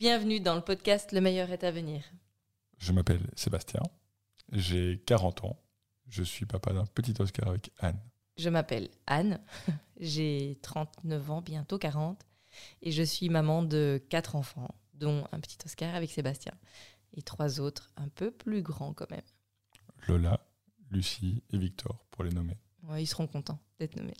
Bienvenue dans le podcast Le meilleur est à venir. Je m'appelle Sébastien, j'ai 40 ans, je suis papa d'un petit Oscar avec Anne. Je m'appelle Anne, j'ai 39 ans, bientôt 40, et je suis maman de quatre enfants, dont un petit Oscar avec Sébastien, et trois autres un peu plus grands quand même. Lola, Lucie et Victor, pour les nommer. Ouais, ils seront contents d'être nommés.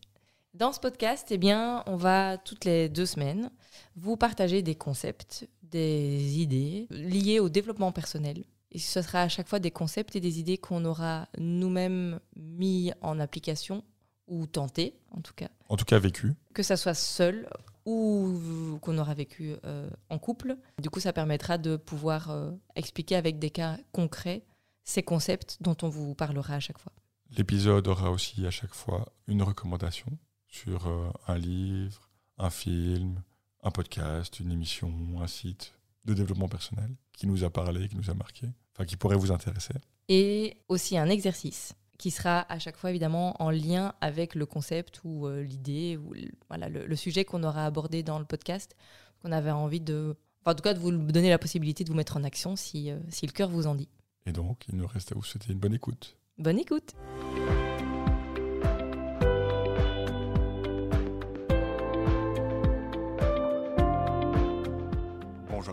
Dans ce podcast, eh bien, on va toutes les deux semaines vous partager des concepts, des idées liées au développement personnel. Et ce sera à chaque fois des concepts et des idées qu'on aura nous-mêmes mis en application ou tenté, en tout cas. En tout cas, vécu. Que ça soit seul ou qu'on aura vécu euh, en couple. Du coup, ça permettra de pouvoir euh, expliquer avec des cas concrets ces concepts dont on vous parlera à chaque fois. L'épisode aura aussi à chaque fois une recommandation sur euh, un livre, un film, un podcast, une émission, un site de développement personnel qui nous a parlé, qui nous a marqué, enfin qui pourrait vous intéresser. Et aussi un exercice qui sera à chaque fois évidemment en lien avec le concept ou euh, l'idée ou le, voilà, le, sujet qu'on aura abordé dans le podcast, qu'on avait envie de... Enfin, en tout cas, de vous donner la possibilité de vous mettre en action si, euh, si le cœur vous en dit. Et donc, il nous reste à vous souhaiter une bonne écoute. Bonne écoute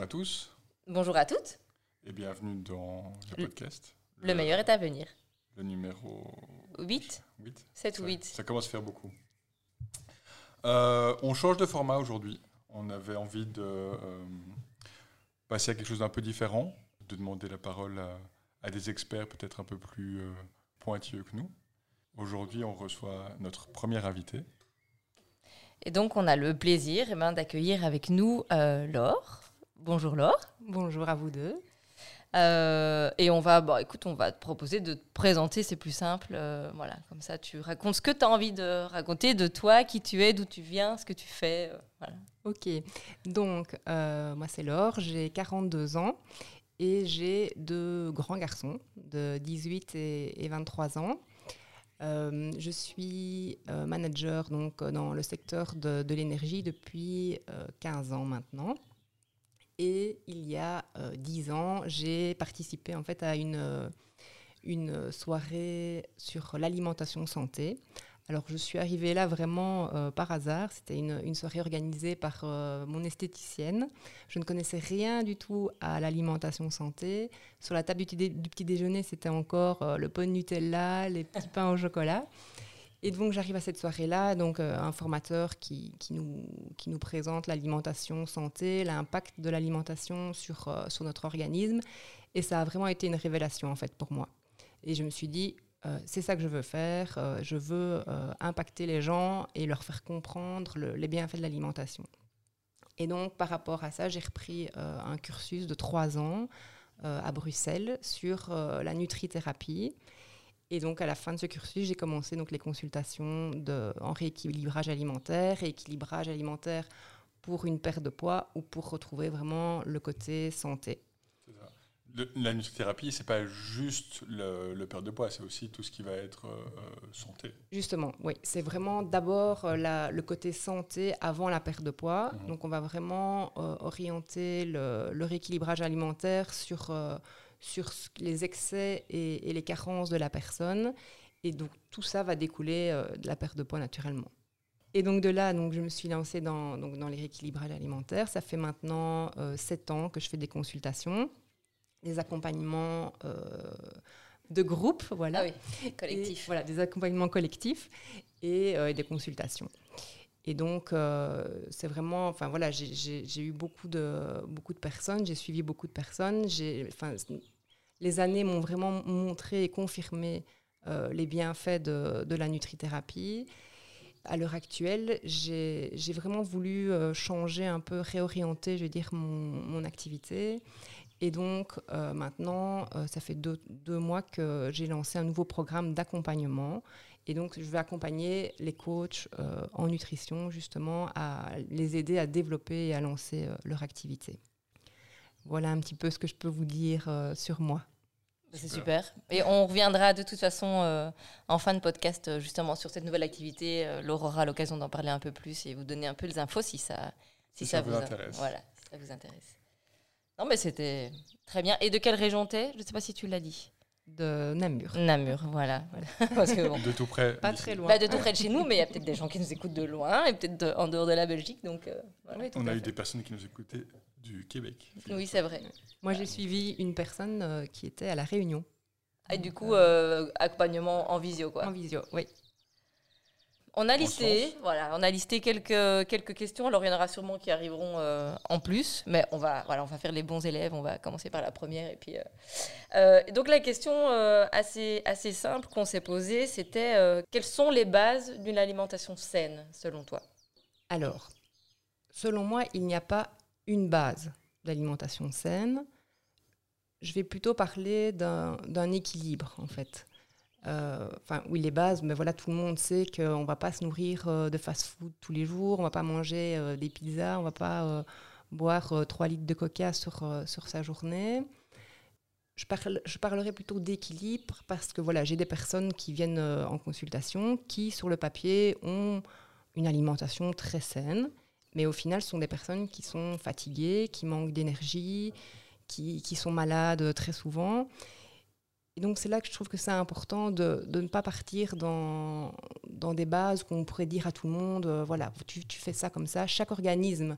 Bonjour à tous. Bonjour à toutes. Et bienvenue dans le podcast. Le, meilleur est à venir. Le numéro 8 8 7 ou 8. Ça commence à faire beaucoup. Euh, on change de format aujourd'hui. On avait envie de euh, passer à quelque chose d'un peu différent, de demander la parole à, des experts peut-être un peu plus euh, pointilleux que nous. Aujourd'hui, on reçoit notre premier invité. Et donc, on a le plaisir eh ben, d'accueillir avec nous Laure. Bonjour Laure. Bonjour à vous deux. Euh, et on va, bon, écoute, on va te proposer de te présenter, c'est plus simple. Euh, voilà, comme ça, tu racontes ce que tu as envie de raconter de toi, qui tu es, d'où tu viens, ce que tu fais. Euh, voilà. Ok, donc moi c'est Laure, j'ai 42 ans et j'ai deux grands garçons de 18 et, 23 ans. je suis manager donc, dans le secteur de, de l'énergie depuis 15 ans maintenant. Et il y a euh, dix ans, j'ai participé en fait à une, euh, une soirée sur l'alimentation santé. Alors je suis arrivée là vraiment euh, par hasard. C'était une, une, soirée organisée par mon esthéticienne. Je ne connaissais rien du tout à l'alimentation santé. Sur la table du, petit déjeuner, c'était encore le pot de Nutella, les petits pains au chocolat. Et donc j'arrive à cette soirée-là, donc euh, un formateur qui, qui, nous, qui nous présente l'alimentation santé, l'impact de l'alimentation sur, euh, sur notre organisme. Et ça a vraiment été une révélation en fait pour moi. Et je me suis dit, euh, c'est ça que je veux faire, je veux impacter les gens et leur faire comprendre les bienfaits de l'alimentation. Et donc par rapport à ça, j'ai repris un cursus de trois ans à Bruxelles sur la nutrithérapie. Et donc, à la fin de ce cursus, j'ai commencé donc les consultations de, en rééquilibrage alimentaire, rééquilibrage alimentaire pour une perte de poids ou pour retrouver vraiment le côté santé. la nutrithérapie, c'est pas juste le, le, perte de poids, c'est aussi tout ce qui va être euh, santé. Justement, oui, c'est vraiment d'abord euh, le côté santé avant la perte de poids. Mhm. Donc, on va vraiment euh, orienter le, le, rééquilibrage alimentaire sur sur les excès et, les carences de la personne. Et donc tout ça va découler euh, de la perte de poids naturellement. Et donc de là, donc, je me suis lancée dans, donc, dans les rééquilibrages alimentaires. Ça fait maintenant euh, sept ans que je fais des consultations, des accompagnements euh, de groupe, voilà. Ah oui, collectifs. voilà, des accompagnements collectifs et, des consultations. Et donc, c'est vraiment, enfin voilà, j'ai eu beaucoup de, beaucoup de personnes, j'ai suivi beaucoup de personnes. Enfin, les années m'ont vraiment montré et confirmé euh, les bienfaits de, la nutrithérapie. À l'heure actuelle, j'ai vraiment voulu euh, changer un peu, réorienter, je veux dire, mon, activité. Et donc, euh, maintenant, ça fait deux, mois que j'ai lancé un nouveau programme d'accompagnement. Et donc, je vais accompagner les coachs en nutrition, justement, à les aider à développer et à lancer leur activité. Voilà un petit peu ce que je peux vous dire sur moi. C'est super. Et on reviendra de toute façon euh, en fin de podcast euh, justement sur cette nouvelle activité. Euh, Laure aura l'occasion d'en parler un peu plus et vous donner un peu les infos si ça, si, ça, vous, intéresse. Voilà, si ça vous intéresse. Non, mais c'était très bien. Et de quelle région t'es? Je ne sais pas si tu l'as dit. De Namur. Namur, voilà. Parce que bon, De tout près. Pas très loin. bah, de tout près de chez nous, mais il y a peut-être des gens qui nous écoutent de loin et peut-être en dehors de la Belgique. Donc, euh, voilà. Oui, tout On a eu des personnes qui nous écoutaient du Québec. Oui, c'est vrai. Moi, j'ai suivi une personne euh, qui était à La Réunion, Et du coup, euh, accompagnement en visio, quoi. en visio. Oui. On a listé, voilà, on a listé quelques, quelques questions. Alors, il y en aura sûrement qui arriveront euh, en plus, mais on va, voilà, on va faire les bons élèves. On va commencer par la première. Et puis, euh, euh, donc, la question euh, assez, assez simple qu'on s'est posée, c'était euh, quelles sont les bases d'une alimentation saine, selon toi? Alors, selon moi, il n'y a pas une base d'alimentation saine. Je vais plutôt parler d'un équilibre, en fait. Euh, Enfin, oui, les bases, mais voilà, tout le monde sait qu'on ne va pas se nourrir euh, de fast-food tous les jours, on ne va pas manger euh, des pizzas, on ne va pas boire euh, 3 litres de coca sur, sur sa journée. Je, parle, je parlerai plutôt d'équilibre parce que voilà, j'ai des personnes qui viennent en consultation qui, sur le papier, ont une alimentation très saine, mais au final, ce sont des personnes qui sont fatiguées, qui manquent d'énergie, qui, qui sont malades très souvent. Et donc, c'est là que je trouve que c'est important de, de ne pas partir dans, dans des bases qu'on pourrait dire à tout le monde, euh, voilà, tu, tu fais ça comme ça. Chaque organisme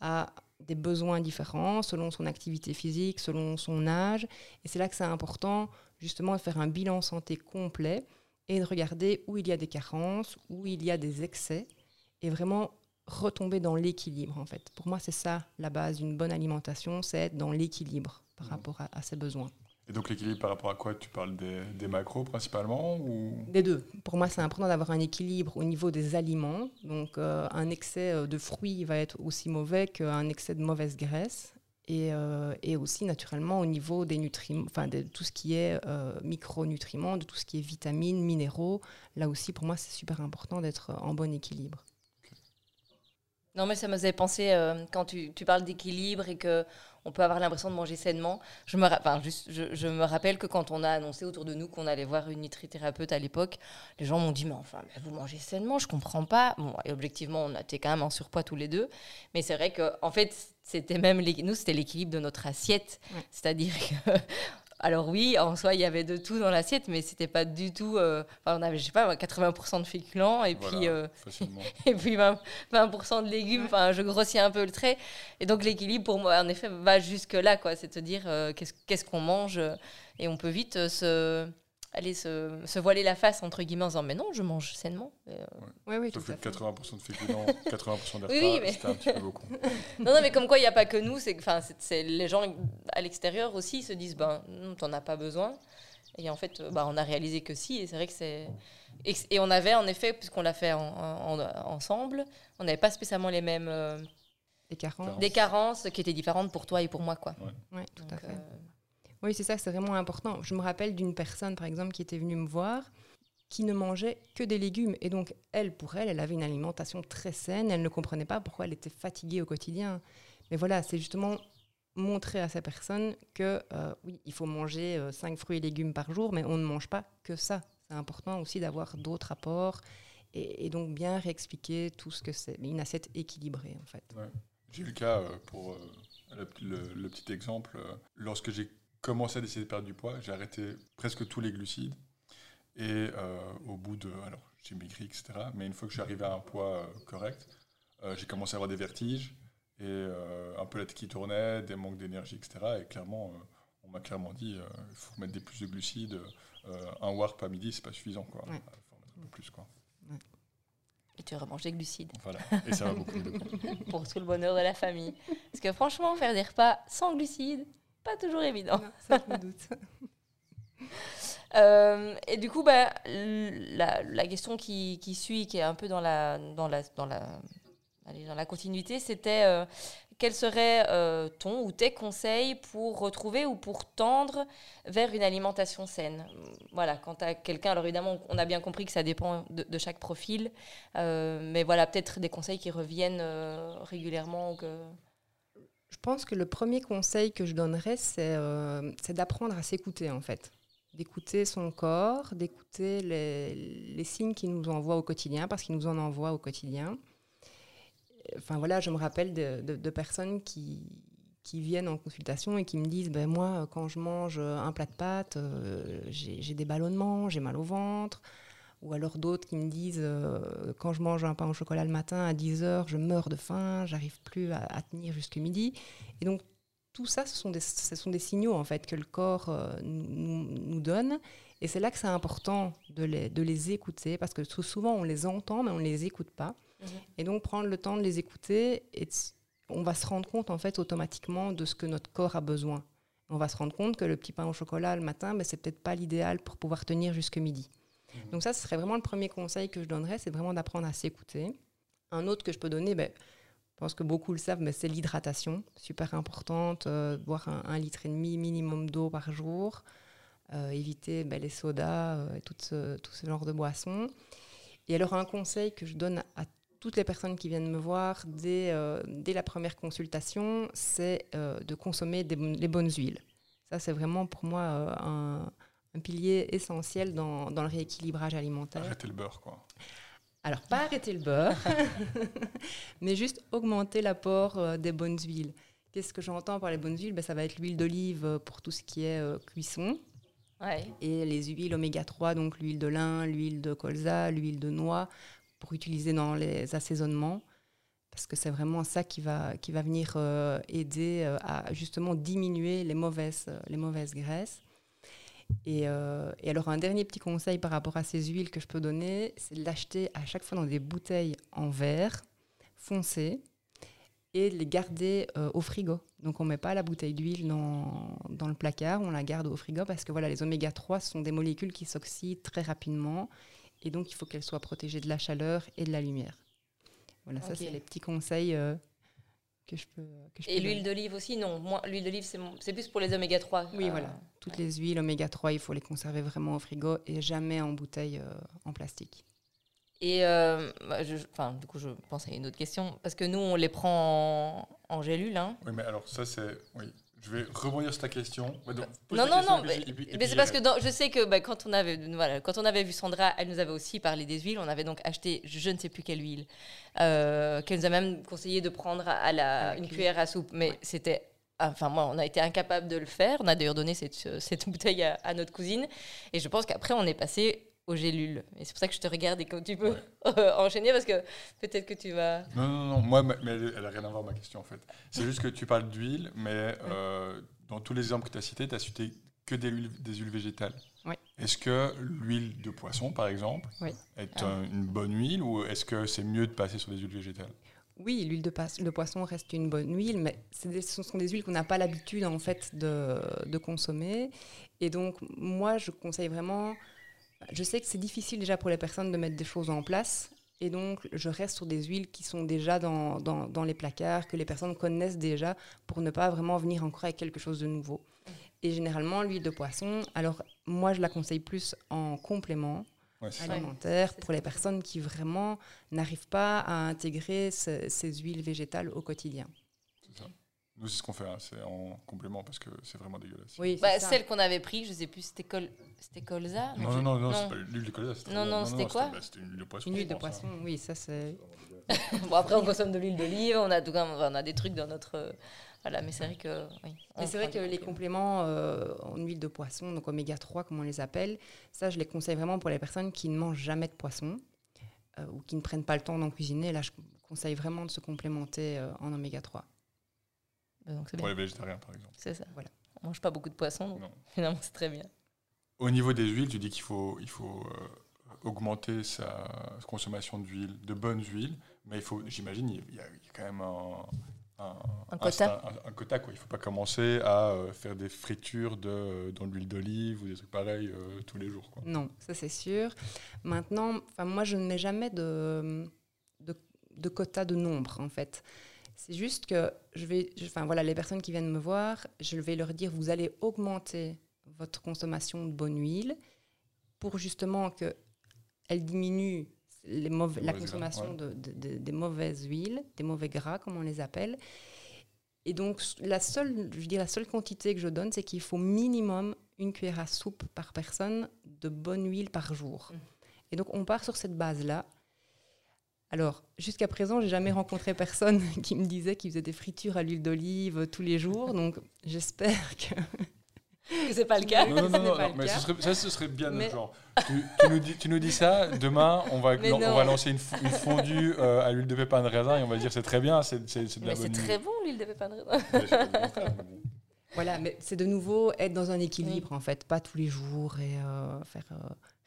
a des besoins différents selon son activité physique, selon son âge. Et c'est là que c'est important, justement, de faire un bilan santé complet et de regarder où il y a des carences, où il y a des excès, et vraiment retomber dans l'équilibre, en fait. Pour moi, c'est ça la base d'une bonne alimentation, c'est être dans l'équilibre par Mhm. rapport à, à ses besoins. Et donc l'équilibre par rapport à quoi? Tu parles des, des macros principalement ou... Des deux. Pour moi, c'est important d'avoir un équilibre au niveau des aliments. Donc, euh, un excès euh, de fruits va être aussi mauvais qu'un excès de mauvaise graisse. Et, euh, et aussi, naturellement, au niveau des nutriments, enfin, de tout ce qui est euh, micronutriments, de tout ce qui est vitamines, minéraux. Là aussi, pour moi, c'est super important d'être en bon équilibre. Non, mais ça me faisait penser, euh, quand tu, tu parles d'équilibre et que on peut avoir l'impression de manger sainement, je me, ra- enfin, juste, je, je me rappelle que quand on a annoncé autour de nous qu'on allait voir une nutrithérapeute à l'époque, les gens m'ont dit, mais enfin, vous mangez sainement, je comprends pas. Bon, et objectivement, on était quand même en surpoids tous les deux, mais c'est vrai que, en fait, c'était même, nous, c'était l'équilibre de notre assiette. Ouais. C'est-à-dire que... Alors oui, en soi, il y avait de tout dans l'assiette, mais c'était pas du tout... euh, enfin, on avait, je sais pas, 80% de féculents, et Voilà, puis... euh, et puis 20%, 20 de légumes. Enfin, je grossis un peu le trait. Et donc, l'équilibre, pour moi, en effet, va jusque-là, quoi. C'est de dire euh, qu'est-ce qu'on mange. Et on peut vite se, aller se, se voiler la face, entre guillemets, en disant Mais non, je mange sainement. Euh, Oui, oui, tout Sauf à que fait. 80% de féculents, 80% des repas, Oui, oui, mais- c'était un petit peu beaucoup. Non, non, mais comme quoi, il n'y a pas que nous. C'est que, enfin, c'est- les gens à l'extérieur aussi se disent Ben, non, t'en as pas besoin. Et en fait, bah, on a réalisé que si. Et c'est vrai que c'est. Et, et on avait, en effet, puisqu'on l'a fait en- en- en- ensemble, on n'avait pas spécialement les mêmes. euh, Des carences. des carences qui étaient différentes pour toi et pour moi, quoi. Oui, tout à fait. euh, Oui, c'est ça, c'est vraiment important. Je me rappelle d'une personne, par exemple, qui était venue me voir, qui ne mangeait que des légumes. Et donc, elle, pour elle, elle avait une alimentation très saine. Elle ne comprenait pas pourquoi elle était fatiguée au quotidien. Mais voilà, c'est justement montrer à ces personnes que, euh, oui, il faut manger 5 fruits et légumes par jour, mais on ne mange pas que ça. C'est important aussi d'avoir d'autres apports et, donc bien réexpliquer tout ce que c'est. Une assiette équilibrée, en fait. J'ai eu le cas, euh, pour euh, le, le- petit exemple, euh, lorsque j'ai commencé à décider de perdre du poids, j'ai arrêté presque tous les glucides. Et euh, au bout de... Alors, j'ai maigri, etc. Mais une fois que je suis arrivé à un poids euh, correct, euh, j'ai commencé à avoir des vertiges et un peu la tête qui tournait, des manques d'énergie, etc. Et clairement, on m'a clairement dit, il faut mettre des plus de glucides. un warp à midi, c'est pas suffisant. Il faut en mettre un peu plus. Quoi. et tu remanges des glucides Voilà. Et ça va beaucoup mieux. pour tout le bonheur de la famille. Parce que franchement, faire des repas sans glucides, pas toujours évident. Non, ça, je me doute. Euh, et du coup, bah, la, la question qui, qui suit, qui est un peu dans la, dans la, dans la, allez, dans la continuité, c'était euh, quel serait euh, ton ou tes conseils pour retrouver ou pour tendre vers une alimentation saine? Voilà, quand as quelqu'un, alors évidemment, on a bien compris que ça dépend de, de chaque profil, euh, mais voilà, peut-être des conseils qui reviennent régulièrement. ou Que... Je pense que le premier conseil que je donnerais, c'est euh, d'apprendre à s'écouter, en fait. D'écouter son corps, d'écouter les, signes qu'il nous envoie au quotidien, parce qu'il nous en envoie au quotidien. Enfin voilà, je me rappelle de personnes qui, qui viennent en consultation et qui me disent ben moi quand je mange un plat de pâtes euh, j'ai des ballonnements j'ai mal au ventre ou alors d'autres qui me disent euh, quand je mange un pain au chocolat le matin à 10 heures je meurs de faim j'arrive plus à, tenir jusqu'à midi et donc tout ça ce sont des, ce sont des signaux en fait que le corps euh, nous, nous, donne et c'est là que c'est important de les, de les écouter parce que souvent on les entend mais on ne les écoute pas mmh et donc prendre le temps de les écouter et on va se rendre compte en fait automatiquement de ce que notre corps a besoin. On va se rendre compte que le petit pain au chocolat le matin, ben, c'est peut-être pas l'idéal pour pouvoir tenir jusque midi. Mmh. Donc ça, ce serait vraiment le premier conseil que je donnerais, c'est vraiment d'apprendre à s'écouter. Un autre que je peux donner, ben, je pense que beaucoup le savent, mais c'est l'hydratation, super importante, euh, boire un, litre et demi minimum d'eau par jour, euh, éviter ben, les sodas euh, et tout ce, genre de boissons. Et alors un conseil que je donne à toutes les personnes qui viennent me voir dès, la première consultation, c'est de consommer les bonnes huiles. Ça, c'est vraiment pour moi un, un, pilier essentiel dans, dans, le rééquilibrage alimentaire. Arrêter le beurre, quoi. Alors, pas arrêter le beurre, mais juste augmenter l'apport des bonnes huiles. Qu'est-ce que j'entends par les bonnes huiles? Ben, Ça va être l'huile d'olive pour tout ce qui est cuisson. Ouais. Et les huiles oméga 3, donc l'huile de lin, l'huile de colza, l'huile de noix, pour utiliser dans les assaisonnements, parce que c'est vraiment ça qui va, qui va venir euh, aider euh, à justement diminuer les mauvaises, euh, les mauvaises graisses. Et, et, alors un dernier petit conseil par rapport à ces huiles que je peux donner, c'est de l'acheter à chaque fois dans des bouteilles en verre foncé et de les garder au frigo. Donc on ne met pas la bouteille d'huile dans, dans, le placard, on la garde au frigo parce que voilà, les oméga 3 sont des molécules qui s'oxydent très rapidement et donc, il faut qu'elle soit protégée de la chaleur et de la lumière. Voilà, ça, c'est les petits conseils euh, que je peux. Que je et l'huile d'olive aussi Non, moi, l'huile d'olive, c'est plus pour les oméga 3. Oui, voilà. Euh, Toutes les huiles oméga 3, il faut les conserver vraiment au frigo et jamais en bouteille euh, en plastique. Et bah, je, enfin, du coup, je pense à une autre question. Parce que nous, on les prend en, en gélule. Hein. Oui, mais alors ça, c'est. Oui. Je vais rebondir sur ta question. non, non, non, mais, c'est parce que je sais que bah, quand, on avait, voilà, quand on avait vu Sandra, elle nous avait aussi parlé des huiles. On avait donc acheté je ne sais plus quelle huile, euh, qu'elle nous a même conseillé de prendre à la, une cuillère à soupe. Mais c'était enfin moi, on a été incapable de le faire. On a d'ailleurs donné cette, cette bouteille à, à, notre cousine. Et je pense qu'après, on est passé aux gélules. Et c'est pour ça que je te regarde et que tu peux enchaîner parce que peut-être que tu vas. Non, non, non, moi, mais elle n'a rien à voir ma question en fait. C'est juste que tu parles d'huile, mais euh, dans tous les exemples que tu as cités, tu as cité que des huiles, des huiles végétales. Oui. Est-ce que l'huile de poisson, par exemple, est ah. une bonne huile ou est-ce que c'est mieux de passer sur des huiles végétales? Oui, l'huile de, de, poisson reste une bonne huile, mais des, ce sont des huiles qu'on n'a pas l'habitude en fait de, de, consommer. Et donc, moi, je conseille vraiment je sais que c'est difficile déjà pour les personnes de mettre des choses en place. Et donc, je reste sur des huiles qui sont déjà dans, dans, les placards, que les personnes connaissent déjà, pour ne pas vraiment venir encore avec quelque chose de nouveau. Et généralement, l'huile de poisson, alors moi, je la conseille plus en complément alimentaire pour les personnes qui vraiment n'arrivent pas à intégrer ces huiles végétales au quotidien. Nous, c'est ce qu'on fait, hein, c'est en complément parce que c'est vraiment dégueulasse. Oui, bah, celle qu'on avait pris, je sais plus, c'était col... c'était colza Non, non, non, non, c'est pas l'huile de colza. Non, non, c'était quoi bah, C'était une huile de poisson. Une huile de poisson, oui, ça c'est. bon, après, on consomme de l'huile d'olive, on, a, on a des trucs dans notre. Voilà, mais c'est vrai que. Oui, mais c'est vrai que les compléments euh, en huile de poisson, donc oméga 3, comme on les appelle, ça, je les conseille vraiment pour les personnes qui ne mangent jamais de poisson euh, ou qui ne prennent pas le temps d'en cuisiner. Là, je conseille vraiment de se complémenter euh, en oméga 3. Bah, pour les végétariens, par exemple. C'est ça. Voilà. On mange pas beaucoup de poissons, donc finalement, c'est très bien. Au niveau des huiles, tu dis qu'il faut, il faut euh, augmenter sa consommation d'huile, de bonnes huiles, mais il faut, j'imagine, il y, a quand même un, un, quota. Un, quota quoi. Il ne faut pas commencer à euh, faire des fritures de, dans l'huile d'olive ou des trucs pareils euh, tous les jours. Quoi. Non, ça c'est sûr. Maintenant, moi je ne mets jamais de, de, de, quota de nombre en fait. C'est juste que je vais, enfin voilà, les personnes qui viennent me voir, je vais leur dire vous allez augmenter votre consommation de bonne huile pour justement que elle diminue les la consommation de, des mauvaises huiles, des mauvais gras comme on les appelle. Et donc la seule, je veux la seule quantité que je donne, c'est qu'il faut minimum une cuillère à soupe par personne de bonne huile par jour. Mmh. Et donc on part sur cette base là. Alors, jusqu'à présent, j'ai jamais rencontré personne qui me disait qu'il faisait des fritures à l'huile d'olive tous les jours. Donc, j'espère que c'est pas le cas. Non, non, Ce non, n'est non, pas le mais cas. ce serait, ça, ce serait bien Mais- notre genre. Tu, tu nous dis, tu nous dis ça, demain, on va, on va lancer une, fo- une fondue euh, à l'huile de pépins de raisin et on va dire c'est très bien, c'est de la Mais c'est bonne très bon l'huile de pépins de raisin. Voilà, mais c'est de nouveau être dans un équilibre, en fait, pas tous les jours et euh, faire euh,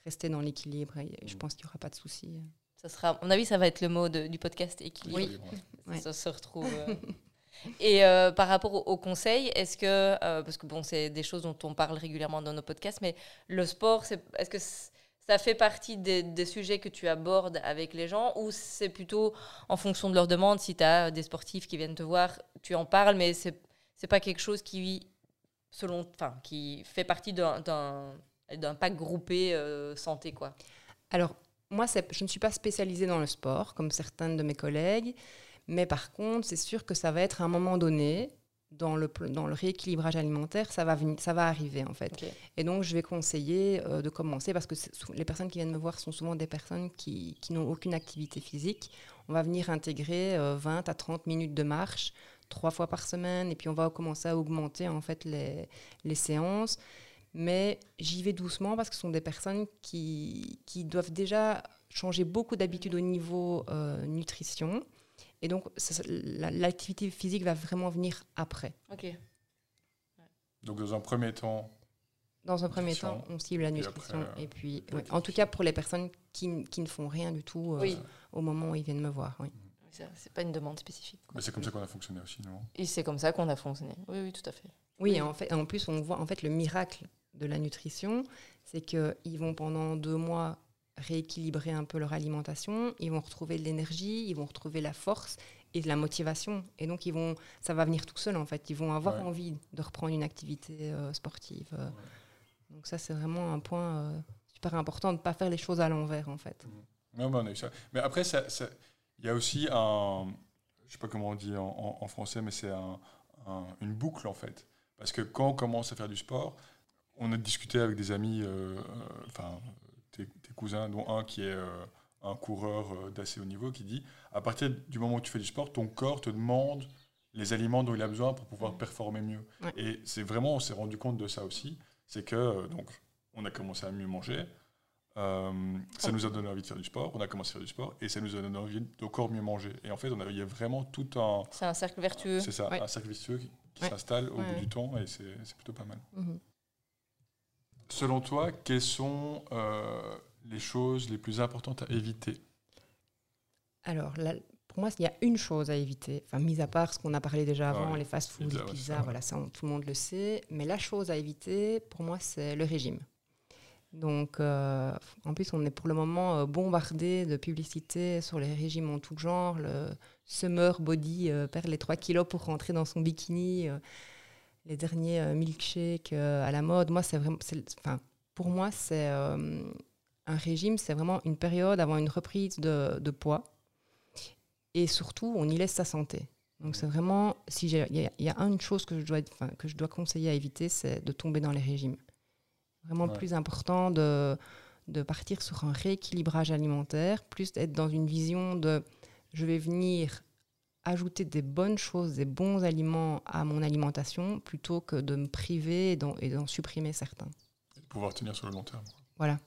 rester dans l'équilibre. Je pense qu'il n'y aura pas de souci. Ça sera, à mon avis, ça va être le mot de- du podcast équilibre. Oui. Ouais. Ça se retrouve. euh. Et euh, par rapport au, au conseil, est-ce que, euh, parce que bon, c'est des choses dont on parle régulièrement dans nos podcasts, mais le sport, c'est, est-ce que ça fait partie des, des sujets que tu abordes avec les gens ou c'est plutôt en fonction de leur demande Si tu as des sportifs qui viennent te voir, tu en parles, mais c'est, c'est pas quelque chose qui, selon, enfin, qui fait partie d'un, pack groupé euh, santé, quoi. Alors, moi, je ne suis pas spécialisée dans le sport, comme certains de mes collègues, mais par contre, c'est sûr que ça va être à un moment donné, dans le, pl- dans le rééquilibrage alimentaire, ça va, venir, ça va arriver, en fait. Et donc, je vais conseiller euh, de commencer, parce que les personnes qui viennent me voir sont souvent des personnes qui, qui n'ont aucune activité physique. On va venir intégrer euh, 20 à 30 minutes de marche trois fois par semaine, et puis on va commencer à augmenter, en fait, les, les séances. Mais j'y vais doucement parce que ce sont des personnes qui, qui doivent déjà changer beaucoup d'habitudes au niveau euh, nutrition. Et donc, l'activité physique va vraiment venir après. Ok. Donc dans un premier temps, Dans un premier temps, on cible la Et nutrition. après, euh, et puis, ouais, en tout cas, pour les personnes qui, qui ne font rien du tout euh, Oui. au moment où ils viennent me voir. Oui. C'est c'est pas une demande spécifique. quoi. mais c'est comme ça qu'on a fonctionné aussi, non? Et c'est comme ça qu'on a fonctionné. Oui, oui, tout à fait. Oui, Oui. et en, fait, en plus, on voit en fait le miracle de la nutrition, c'est qu'ils vont pendant deux mois rééquilibrer un peu leur alimentation, ils vont retrouver de l'énergie, ils vont retrouver la force et de la motivation. Et donc, ils vont, ça va venir tout seul, en fait. Ils vont avoir Ouais. envie de reprendre une activité euh, sportive. euh. Donc ça, c'est vraiment un point euh, super important de ne pas faire les choses à l'envers, en fait. Non, mais on a eu ça. Mais après, ça- ça- il y a aussi un. Je sais pas comment on dit en, en- en français, mais c'est un- un- une boucle en fait. Parce que quand on commence à faire du sport, on a discuté avec des amis, euh, euh, enfin, tes, tes cousins, dont un qui est euh, un coureur d'assez haut niveau, qui dit à partir du moment où tu fais du sport, ton corps te demande les aliments dont il a besoin pour pouvoir performer mieux. Ouais. Et c'est vraiment, on s'est rendu compte de ça aussi. C'est que, donc, on a commencé à mieux manger. Euh, ça nous a donné envie de faire du sport, on a commencé à faire du sport et ça nous a donné envie d'encore mieux manger. Et en fait, on a, il y a vraiment tout un, C'est un cercle vertueux. c'est ça, Ouais. un cercle vicieux qui, qui Ouais. s'installe au bout du temps et c'est c'est plutôt pas mal. Mhm. Selon toi, quelles sont euh, les choses les plus importantes à éviter? Alors, là, pour moi, il y a une chose à éviter, enfin, mis à part ce qu'on a parlé déjà avant, Ouais, les fast-food, pizza, les pizzas, voilà, ça, on- tout le monde le sait. Mais la chose à éviter, pour moi, c'est le régime. Donc, euh, en plus, on est pour le moment euh, bombardé de publicités sur les régimes en tout genre. Le summer body euh, perd les 3 kilos pour rentrer dans son bikini. Les derniers euh, milkshakes euh, à la mode. Moi, c'est vraiment, enfin, pour moi, c'est euh, un régime, c'est vraiment une période avant une reprise de, de poids. Et surtout, on y laisse sa santé. Donc, c'est vraiment, si j'ai- il y, a- il y a une chose que je dois, que je dois conseiller à éviter, c'est de tomber dans les régimes. Vraiment Ouais. plus important de, de partir sur un rééquilibrage alimentaire, plus d'être dans une vision de je vais venir ajouter des bonnes choses, des bons aliments à mon alimentation, plutôt que de me priver et d'en, et d'en supprimer certains. et de pouvoir tenir sur le long terme Voilà.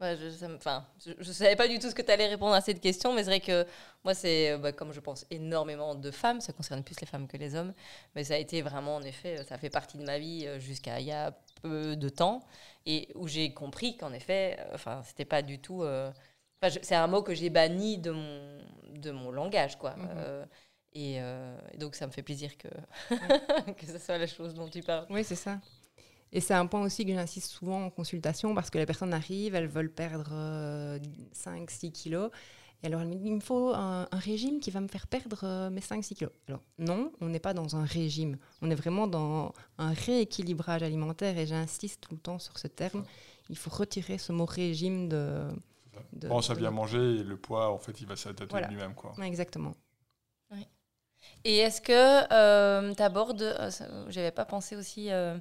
Ouais, je, je savais pas du tout ce que tu allais répondre à cette question, mais c'est vrai que moi, c'est euh, bah, comme je pense énormément de femmes, ça concerne plus les femmes que les hommes, mais ça a été vraiment, en effet, ça fait partie de ma vie euh, jusqu'à il y a peu de temps, et où j'ai compris qu'en effet, euh, enfin, c'était pas du tout. euh, enfin, c'est un mot que j'ai banni de mon, de mon langage, quoi. Mhm. Euh, et, euh, et donc, ça me fait plaisir que, que ce soit la chose dont tu parles. Oui, c'est ça. Et c'est un point aussi que j'insiste souvent en consultation parce que les personnes arrivent, elles veulent perdre 5-6 kilos. Et alors, elles me disent, il me faut un, un régime qui va me faire perdre euh, mes 5-6 kilos. Alors, non, on n'est pas dans un régime. On est vraiment dans un rééquilibrage alimentaire et j'insiste tout le temps sur ce terme. Il faut retirer ce mot régime de... De- Pense à bien manger et le poids, en fait, il va s'adapter Voilà. lui-même. Quoi. Ouais, exactement. Et est-ce que tu abordes, j'avais pas pensé aussi euh,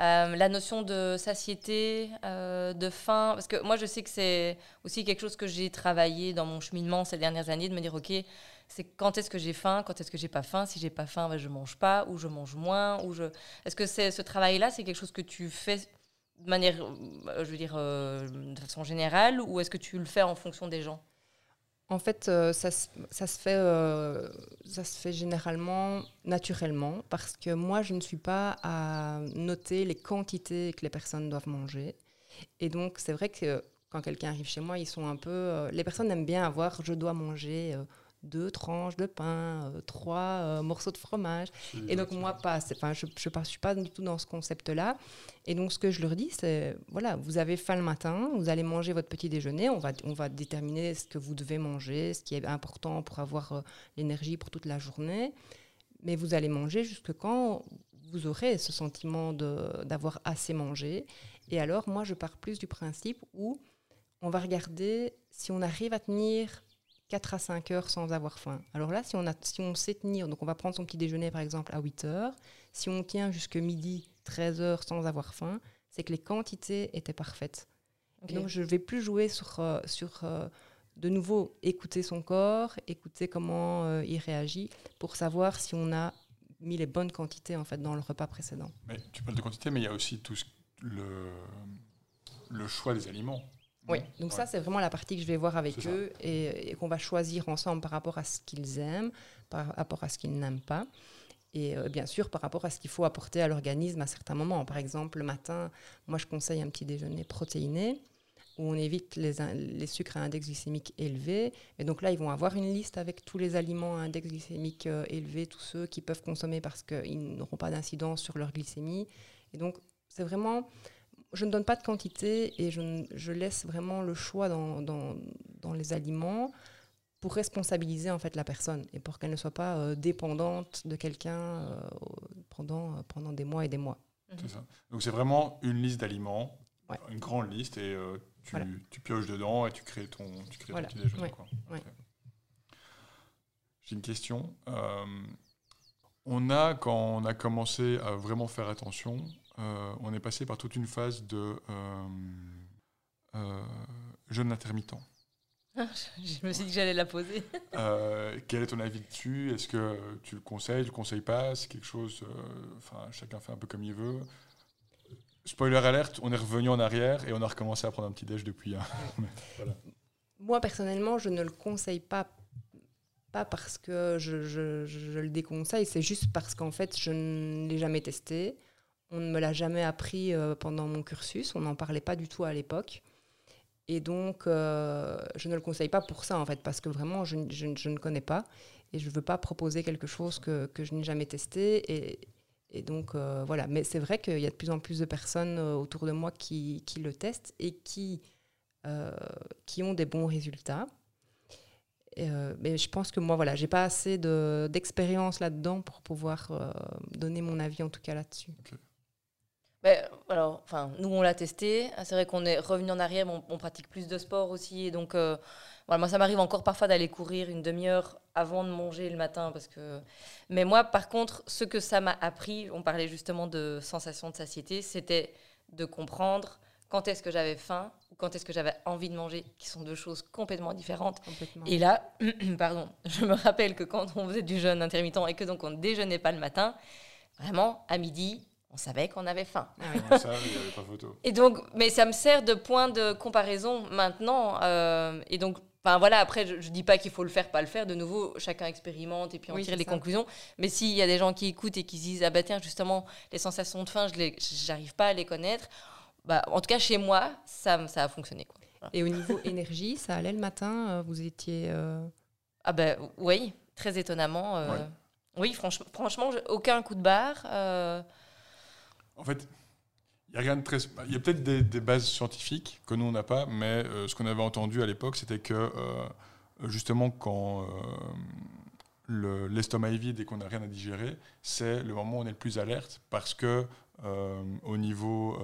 Euh, la notion de satiété, euh, de faim, parce que moi je sais que c'est aussi quelque chose que j'ai travaillé dans mon cheminement ces dernières années, de me dire ok, c'est quand est-ce que j'ai faim, quand est-ce que j'ai pas faim, si j'ai pas faim, ben, je mange pas, ou je mange moins, ou je... Est-ce que c'est ce travail-là, c'est quelque chose que tu fais de manière, euh, je veux dire, de façon générale, ou est-ce que tu le fais en fonction des gens? En fait, euh, ça, se fait, euh, ça se fait généralement naturellement parce que moi, je ne suis pas à noter les quantités que les personnes doivent manger. Et donc, c'est vrai que quand quelqu'un arrive chez moi, ils sont un peu. Euh, les personnes aiment bien avoir je dois manger deux tranches de pain, euh, trois euh, morceaux de fromage. Et donc, moi, pas. Enfin, je ne suis pas du tout dans ce concept-là. Et donc, ce que je leur dis, c'est voilà, vous avez faim le matin, vous allez manger votre petit déjeuner, on va, on va déterminer ce que vous devez manger, ce qui est important pour avoir euh, l'énergie pour toute la journée. Mais vous allez manger jusque quand vous aurez ce sentiment d'avoir assez mangé. Et alors, moi, je pars plus du principe où on va regarder si on arrive à tenir 4 à 5 heures sans avoir faim. Alors là, si on, a, si on sait tenir, donc on va prendre son petit déjeuner par exemple à 8 heures, si on tient jusque midi, 13 heures sans avoir faim, c'est que les quantités étaient parfaites. Donc je ne vais plus jouer sur, euh, sur euh, de nouveau écouter son corps, écouter comment euh, il réagit pour savoir si on a mis les bonnes quantités en fait dans le repas précédent. Mais tu parles de quantité, mais il y a aussi tout le, le choix des aliments. Oui, donc ça, c'est vraiment la partie que je vais voir avec eux et, qu'on va choisir ensemble par rapport à ce qu'ils aiment, par rapport à ce qu'ils n'aiment pas. Et euh, bien sûr, par rapport à ce qu'il faut apporter à l'organisme à certains moments. Par exemple, le matin, moi, je conseille un petit déjeuner protéiné où on évite les, les, sucres à index glycémique élevé. Et donc là, ils vont avoir une liste avec tous les aliments à index glycémique euh, élevé, tous ceux qui peuvent consommer parce qu'ils n'auront pas d'incidence sur leur glycémie. Et donc, c'est vraiment je ne donne pas de quantité et je, laisse vraiment le choix dans, dans, les aliments pour responsabiliser en fait la personne et pour qu'elle ne soit pas euh, dépendante de quelqu'un euh, pendant, euh, pendant des mois et des mois. C'est ça. Donc c'est vraiment une liste d'aliments, une grande liste et tu, tu, pioches dedans et tu crées ton, tu crées ton petit déjeuner. J'ai une question. on a, quand on a commencé à vraiment faire attention, on est passé par toute une phase de euh, euh, jeûne intermittent. Je me suis dit que j'allais la poser. quel est ton avis dessus? Est-ce que tu le conseilles, tu le conseilles pas? C'est quelque chose. Enfin, chacun fait un peu comme il veut. Spoiler alerte, on est revenu en arrière et on a recommencé à prendre un petit déj depuis. Hein. Moi personnellement, je ne le conseille pas pas parce que je, je le déconseille, c'est juste parce qu'en fait, je ne l'ai jamais testé. On ne me l'a jamais appris euh, pendant mon cursus, on n'en parlait pas du tout à l'époque. Et donc, euh, je ne le conseille pas pour ça, en fait, parce que vraiment, je, ne connais pas et je ne veux pas proposer quelque chose que, je n'ai jamais testé. Et, donc, euh, voilà. Mais c'est vrai qu'il y a de plus en plus de personnes autour de moi qui, le testent et qui, qui ont des bons résultats. mais je pense que moi, voilà, j'ai pas assez d'expérience là-dedans pour pouvoir donner mon avis, en tout cas là-dessus. Ben, alors, enfin, nous, on l'a testé. C'est vrai qu'on est revenu en arrière, on, pratique plus de sport aussi. Et donc, euh, voilà, moi, ça m'arrive encore parfois d'aller courir une demi-heure avant de manger le matin. Parce que... Mais moi, par contre, ce que ça m'a appris, on parlait justement de sensation de satiété, c'était de comprendre quand est-ce que j'avais faim ou quand est-ce que j'avais envie de manger, qui sont deux choses complètement différentes. Et là, pardon, je me rappelle que quand on faisait du jeûne intermittent et que donc on ne déjeunait pas le matin, vraiment, à midi, on savait qu'on avait faim. Ah ça, il avait pas photo. Et donc, mais ça me sert de point de comparaison maintenant. Euh, et donc, enfin voilà, après, je, ne dis pas qu'il faut le faire, pas le faire. De nouveau, chacun expérimente et puis on tire les conclusions. Mais s'il y a des gens qui écoutent et qui se disent, ah bah tiens, justement, les sensations de faim, je n'arrive pas à les connaître. Bah, en tout cas, chez moi, ça, ça a fonctionné. Quoi. Et au niveau énergie, ça allait le matin euh, Vous étiez. Euh, ah ben oui, très étonnamment. Oui, franchement, franchement, aucun coup de barre. En fait, il y a rien de très. Il y a peut-être des, bases scientifiques que nous on n'a pas, mais euh, ce qu'on avait entendu à l'époque, c'était que euh, justement quand euh, l'estomac est vide et qu'on n'a rien à digérer, c'est le moment où on est le plus alerte parce que au niveau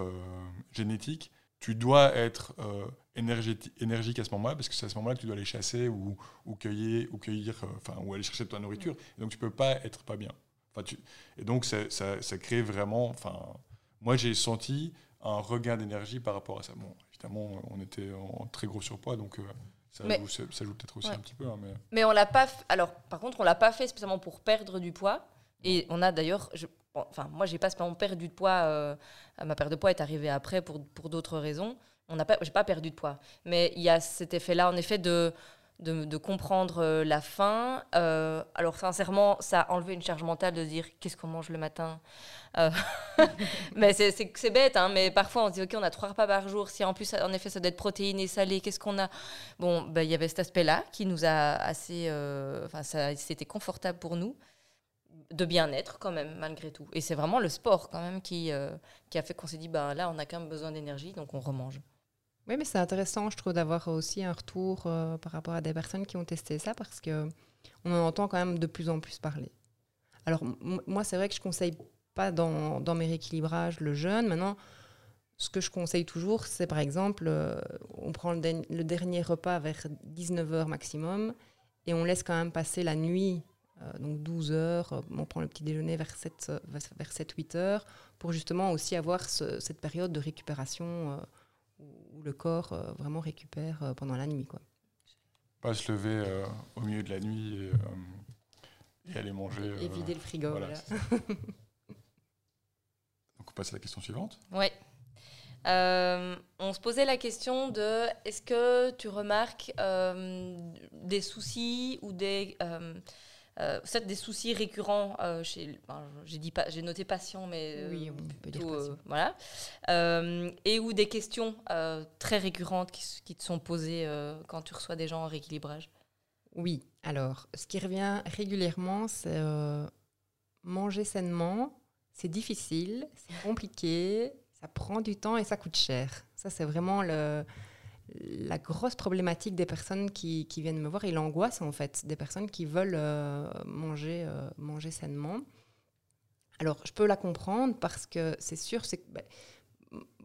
génétique, tu dois être énergique à ce moment-là parce que c'est à ce moment-là que tu dois aller chasser ou, cueillir ou cueillir, enfin ou aller chercher de ta nourriture. Et donc tu peux pas être pas bien. Tu, et donc ça, ça, ça crée vraiment, enfin moi, j'ai senti un regain d'énergie par rapport à ça. Bon, évidemment, on était en très gros surpoids, donc euh, ça, Mais- joue, ça- ça joue peut-être aussi Ouais. un petit peu. hein, mais... Mais on l'a pas. f- Alors, par contre, on l'a pas fait spécialement pour perdre du poids. Et on a d'ailleurs. je- Enfin, moi, j'ai pas spécialement perdu de poids. euh, ma perte de poids est arrivée après pour, pour d'autres raisons. On n'a pas. J'ai pas perdu de poids. Mais il y a cet effet-là, en effet, de. De, comprendre euh, la faim. Euh, alors sincèrement, ça a enlevé une charge mentale de dire qu'est-ce qu'on mange le matin. Euh, mais c'est- bête, hein, mais parfois on se dit ok on a trois repas par jour. Si en plus en effet ça doit être protéiné, salé, qu'est-ce qu'on a? Bon, ben, il y avait cet aspect-là qui nous a assez. Enfin, c'était confortable pour nous, de bien-être quand même, malgré tout. Et c'est vraiment le sport quand même qui, qui a fait qu'on s'est dit, ben, là, on a quand même besoin d'énergie, donc on remange. Oui, mais c'est intéressant, je trouve, d'avoir aussi un retour euh, par rapport à des personnes qui ont testé ça parce que on en entend quand même de plus en plus parler. Alors, moi, c'est vrai que je conseille pas dans, dans mes rééquilibrages le jeûne. Maintenant, ce que je conseille toujours, c'est par exemple, euh, on prend le, dernier repas vers 19h maximum et on laisse quand même passer la nuit, euh, donc 12 heures, euh, on prend le petit déjeuner vers 7, euh, vers 7-8 heures, pour justement aussi avoir ce- cette période de récupération le corps euh, vraiment récupère euh, pendant la nuit. Quoi. Pas se lever euh, au milieu de la nuit et, euh, et aller manger. Et vider le frigo. voilà, voilà. Donc on passe à la question suivante. Ouais. Euh, on se posait la question de est-ce que tu remarques euh, des soucis ou des euh, euh, peut-être des soucis récurrents euh, chez j'ai dit pas j'ai noté patient mais euh, Oui, on peut dire patient. euh, voilà et ou des questions très récurrentes qui, te sont posées quand tu reçois des gens en rééquilibrage Oui, alors, ce qui revient régulièrement, c'est manger sainement, c'est difficile, c'est compliqué, ça prend du temps et ça coûte cher. Ça, c'est vraiment le, la grosse problématique des personnes qui, viennent me voir et l'angoisse, en fait, des personnes qui veulent euh, manger, euh, manger sainement. Alors, je peux la comprendre parce que c'est sûr, c'est ben,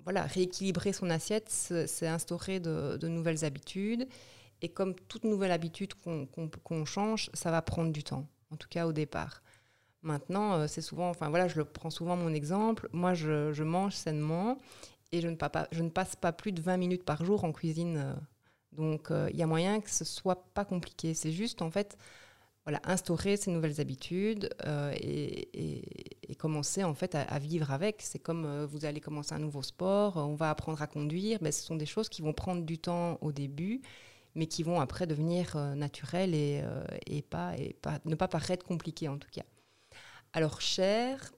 voilà, rééquilibrer son assiette, c'est instaurer de, nouvelles habitudes. Et comme toute nouvelle habitude qu'on change, ça va prendre du temps, en tout cas au départ. Maintenant, euh, c'est souvent, enfin voilà, je le prends souvent mon exemple. Moi, je mange sainement et je ne, passe pas plus de 20 minutes par jour en cuisine. euh. Donc, euh, il y a moyen que ce soit pas compliqué. C'est juste, en fait, instaurer ces nouvelles habitudes euh, et, commencer en fait à, vivre avec. C'est comme vous allez commencer un nouveau sport, on va apprendre à conduire, mais ce sont des choses qui vont prendre du temps au début, mais qui vont après devenir naturelles et, ne pas paraître compliquées en tout cas. Alors cher,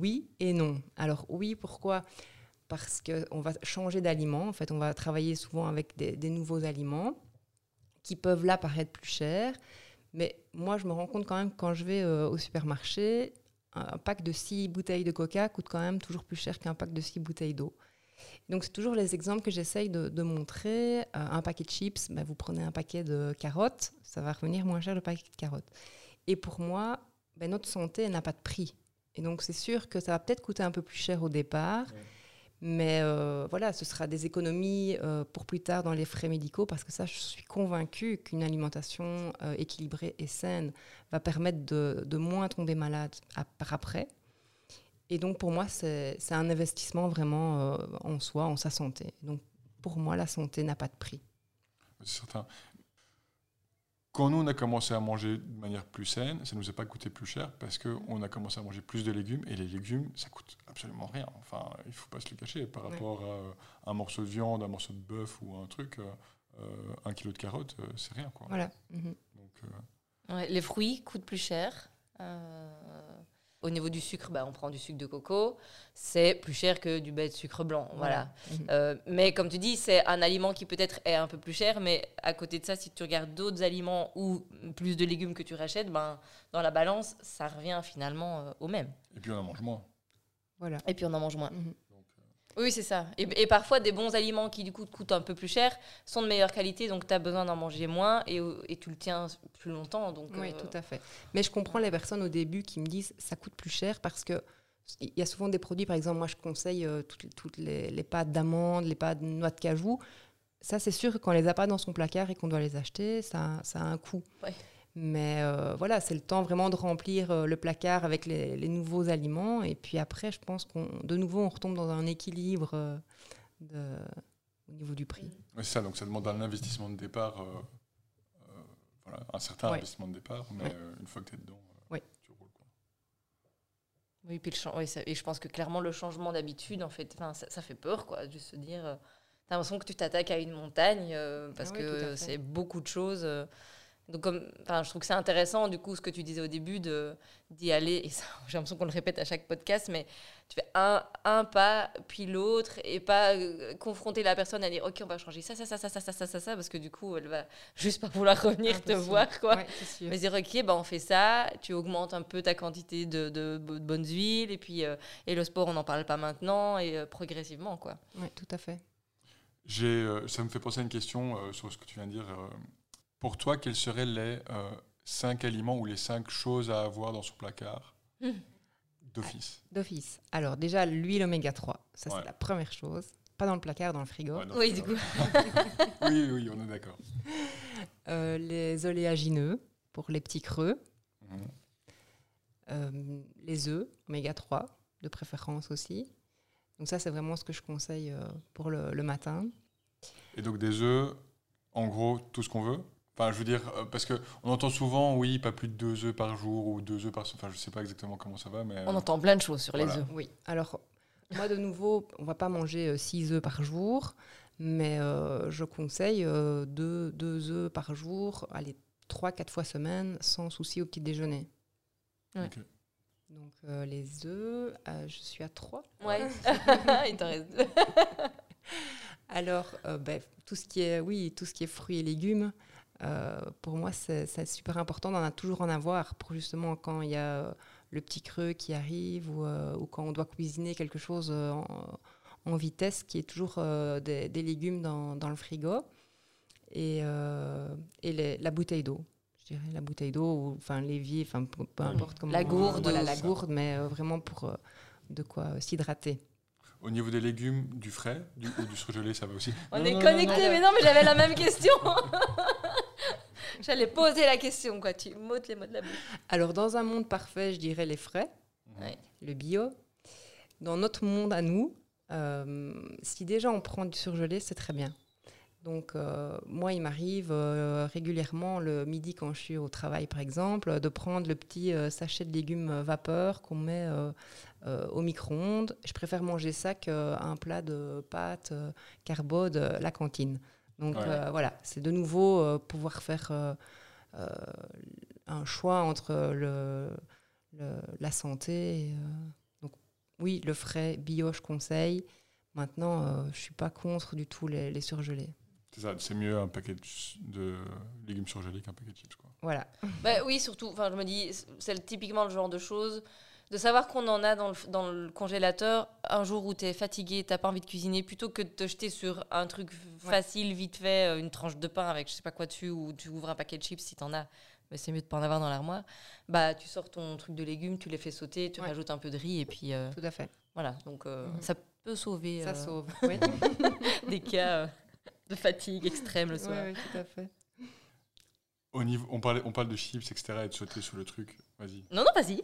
oui et non. Alors oui, pourquoi? Parce qu'on va changer d'aliment, en fait on va travailler souvent avec des, nouveaux aliments qui peuvent là paraître plus chers, mais moi je me rends compte quand même quand je vais euh, au supermarché, un, pack de 6 bouteilles de coca coûte quand même toujours plus cher qu'un pack de 6 bouteilles d'eau. Donc c'est toujours les exemples que j'essaye de, montrer. Euh, un paquet de chips, ben, vous prenez un paquet de carottes, ça va revenir moins cher le paquet de carottes. Et pour moi, ben, notre santé n'a pas de prix. Et donc c'est sûr que ça va peut-être coûter un peu plus cher au départ, Ouais. mais euh, voilà, ce sera des économies euh, pour plus tard dans les frais médicaux, parce que ça, je suis convaincue qu'une alimentation euh, équilibrée et saine va permettre de, de moins tomber malade à- par après. Et donc pour moi, c'est un investissement vraiment en soi, en sa santé. Donc pour moi, la santé n'a pas de prix. C'est certain. Quand nous, on a commencé à manger de manière plus saine, ça ne nous a pas coûté plus cher parce qu'on a commencé à manger plus de légumes et les légumes, ça coûte absolument rien. Enfin, il ne faut pas se le cacher. Par Ouais. rapport à un morceau de viande, un morceau de bœuf ou un truc, euh, euh, un kilo de carottes, euh, c'est rien. Quoi. Voilà. Donc, euh, Ouais, les fruits coûtent plus cher. Euh, au niveau du sucre, bah, on prend du sucre de coco. C'est plus cher que du bête de sucre blanc. Voilà. Mhm. Euh, mais comme tu dis, c'est un aliment qui peut-être est un peu plus cher, mais à côté de ça, si tu regardes d'autres aliments ou plus de légumes que tu rachètes, ben, dans la balance, ça revient finalement euh, au même. et puis on en mange moins. Voilà. Et puis on en mange moins. Mhm. Oui, c'est ça. Et, et parfois, des bons aliments qui, du coup, te coûtent un peu plus cher sont de meilleure qualité, donc tu as besoin d'en manger moins et, et tu le tiens plus longtemps. Donc, Oui, euh, tout à fait. Mais je comprends les personnes au début qui me disent ça coûte plus cher parce que il y a souvent des produits, par exemple, moi je conseille euh, toutes, toutes les, les pâtes d'amandes, les pâtes de noix de cajou. Ça, c'est sûr que quand on les a pas dans son placard et qu'on doit les acheter, ça, ça a un coût. Ouais. Mais euh, voilà, c'est le temps vraiment de remplir euh, le placard avec les, les nouveaux aliments. Et puis après, je pense qu'on de nouveau, on retombe dans un équilibre euh, de, au niveau du prix. C'est ça, donc ça demande un investissement de départ, euh, euh, voilà, un certain Ouais. investissement de départ, mais Ouais. euh, une fois que tu es dedans, euh, Ouais. tu roules. Quoi. Oui, puis le oui, ça- et je pense que clairement le changement d'habitude, en fait, ça, ça fait peur, quoi, de se dire. euh, T'as l'impression que tu t'attaques à une montagne euh, parce Ah oui, que c'est beaucoup de choses. Donc, comme, enfin, je trouve que c'est intéressant, du coup, ce que tu disais au début, de d'y aller. Et ça, j'ai l'impression qu'on le répète à chaque podcast, mais tu fais un, un pas, puis l'autre, et pas euh, confronter la personne à dire, ok, on va changer ça, ça, ça, ça, ça, ça, ça, ça, ça, parce que du coup, elle va juste pas vouloir revenir te voir, quoi. Ouais. Mais dire, ok, bah on fait ça, tu augmentes un peu ta quantité de, de, bo- de bonnes huiles, et puis euh, et le sport, on n'en parle pas maintenant, et euh, progressivement, quoi. Ouais, tout à fait. J'ai, euh, ça me fait penser à une question euh, sur ce que tu viens de dire. Pour toi, quels seraient les euh, cinq aliments ou les cinq choses à avoir dans son placard Hmm. d'office? D'office. Alors déjà, l'huile oméga 3, ça Ouais. c'est la première chose. Pas dans le placard, dans le frigo. Ouais, Oui, du coup. oui, oui, on est d'accord. Euh, les oléagineux pour les petits creux. Mhm. Euh, les œufs, oméga 3, de préférence aussi. Donc ça, c'est vraiment ce que je conseille euh, pour le, le matin. Et donc des œufs, en gros, tout ce qu'on veut? Enfin, je veux dire, euh, parce qu'on entend souvent, oui, pas plus de deux œufs par jour ou deux œufs par semaine. Enfin, je sais pas exactement comment ça va, mais... On entend plein de choses sur les Voilà. œufs. Oui. Alors, moi, de nouveau, on va pas manger 6 œufs par jour, mais euh, je conseille 2 deux, deux œufs par jour, allez, 3-4 fois semaine, sans souci au petit déjeuner. Ouais. Donc, euh, les œufs, euh, je suis à 3. Ouais. Il t'en reste deux. Alors, euh, ben, tout ce qui est, oui, tout ce qui est fruits et légumes, euh, pour moi, c'est super important d'en a- toujours en avoir pour justement quand il y a euh, le petit creux qui arrive ou, euh, ou quand on doit cuisiner quelque chose en, en vitesse, qui est toujours euh, des, des légumes dans, dans le frigo et, et les- la bouteille d'eau. Je dirais la bouteille d'eau ou enfin l'évier, enfin peu, peu importe comment. La gourde voilà, ou la gourde, mais vraiment pour de quoi s'hydrater. Au niveau des légumes, du frais du, ou du surgelé, ça va aussi On Non, est non, connectés, non. mais non, mais j'avais la même question. J'allais poser la question, quoi. Tu m'ôtes les mots de la bouche. Alors, dans un monde parfait, je dirais les frais. Ouais. le bio. Dans notre monde à nous, euh, si déjà on prend du surgelé, c'est très bien. Donc, euh, moi, il m'arrive euh, régulièrement le midi quand je suis au travail, par exemple, de prendre le petit euh, sachet de légumes vapeur qu'on met euh, euh, au micro-ondes. Je préfère manger ça qu'un plat de pâtes euh, carbo de la cantine. Donc, Ouais. euh, voilà, c'est de nouveau euh, pouvoir faire euh, euh, un choix entre le, le- la santé. et, euh, donc, oui, le frais bio, je conseille. Maintenant, euh, je ne suis pas contre du tout les, les surgelés. C'est ça, c'est mieux un paquet de, légumes surgelés qu'un paquet de chips. Quoi. Voilà. Bah oui, surtout, enfin, je me dis, c'est typiquement le genre de choses, de savoir qu'on en a dans le, dans le congélateur un jour où tu es fatigué, t'as pas envie de cuisiner, plutôt que de te jeter sur un truc facile, vite fait, euh, une tranche de pain avec je sais pas quoi dessus, ou tu ouvres un paquet de chips si t'en as, mais c'est mieux de pas en avoir dans l'armoire. Bah, tu sors ton truc de légumes, tu les fais sauter, tu Ouais. rajoutes un peu de riz, et puis euh, Tout à fait. voilà. Donc euh, Mhm. ça peut sauver Ça euh, sauve. Oui, des cas euh, de fatigue extrême le soir. oui, tout à fait. Au niveau, on, parlait, on parle de chips, etc. et de sauter sur le truc. Vas-y. Non, non, vas-y.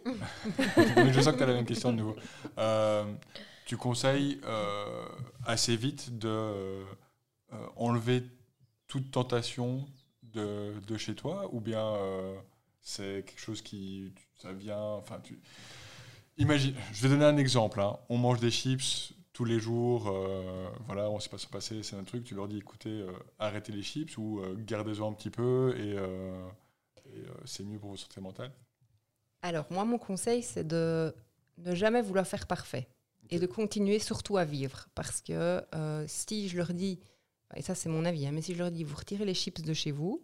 Je sens que tu as la même question de nouveau. Euh, tu conseilles euh, assez vite de euh, enlever toute tentation de, de chez toi ou bien c'est quelque chose qui ça vient enfin tu imagine je vais donner un exemple hein. on mange des chips tous les jours euh, voilà on sait pas se passer c'est un truc tu leur dis écoutez euh, arrêtez les chips ou euh, gardez-en un petit peu et, et, c'est mieux pour votre santé mentale Alors, moi, mon conseil, c'est de ne jamais vouloir faire parfait et de continuer surtout à vivre. Parce que euh, si je leur dis, et ça c'est mon avis, hein, mais si je leur dis, vous retirez les chips de chez vous,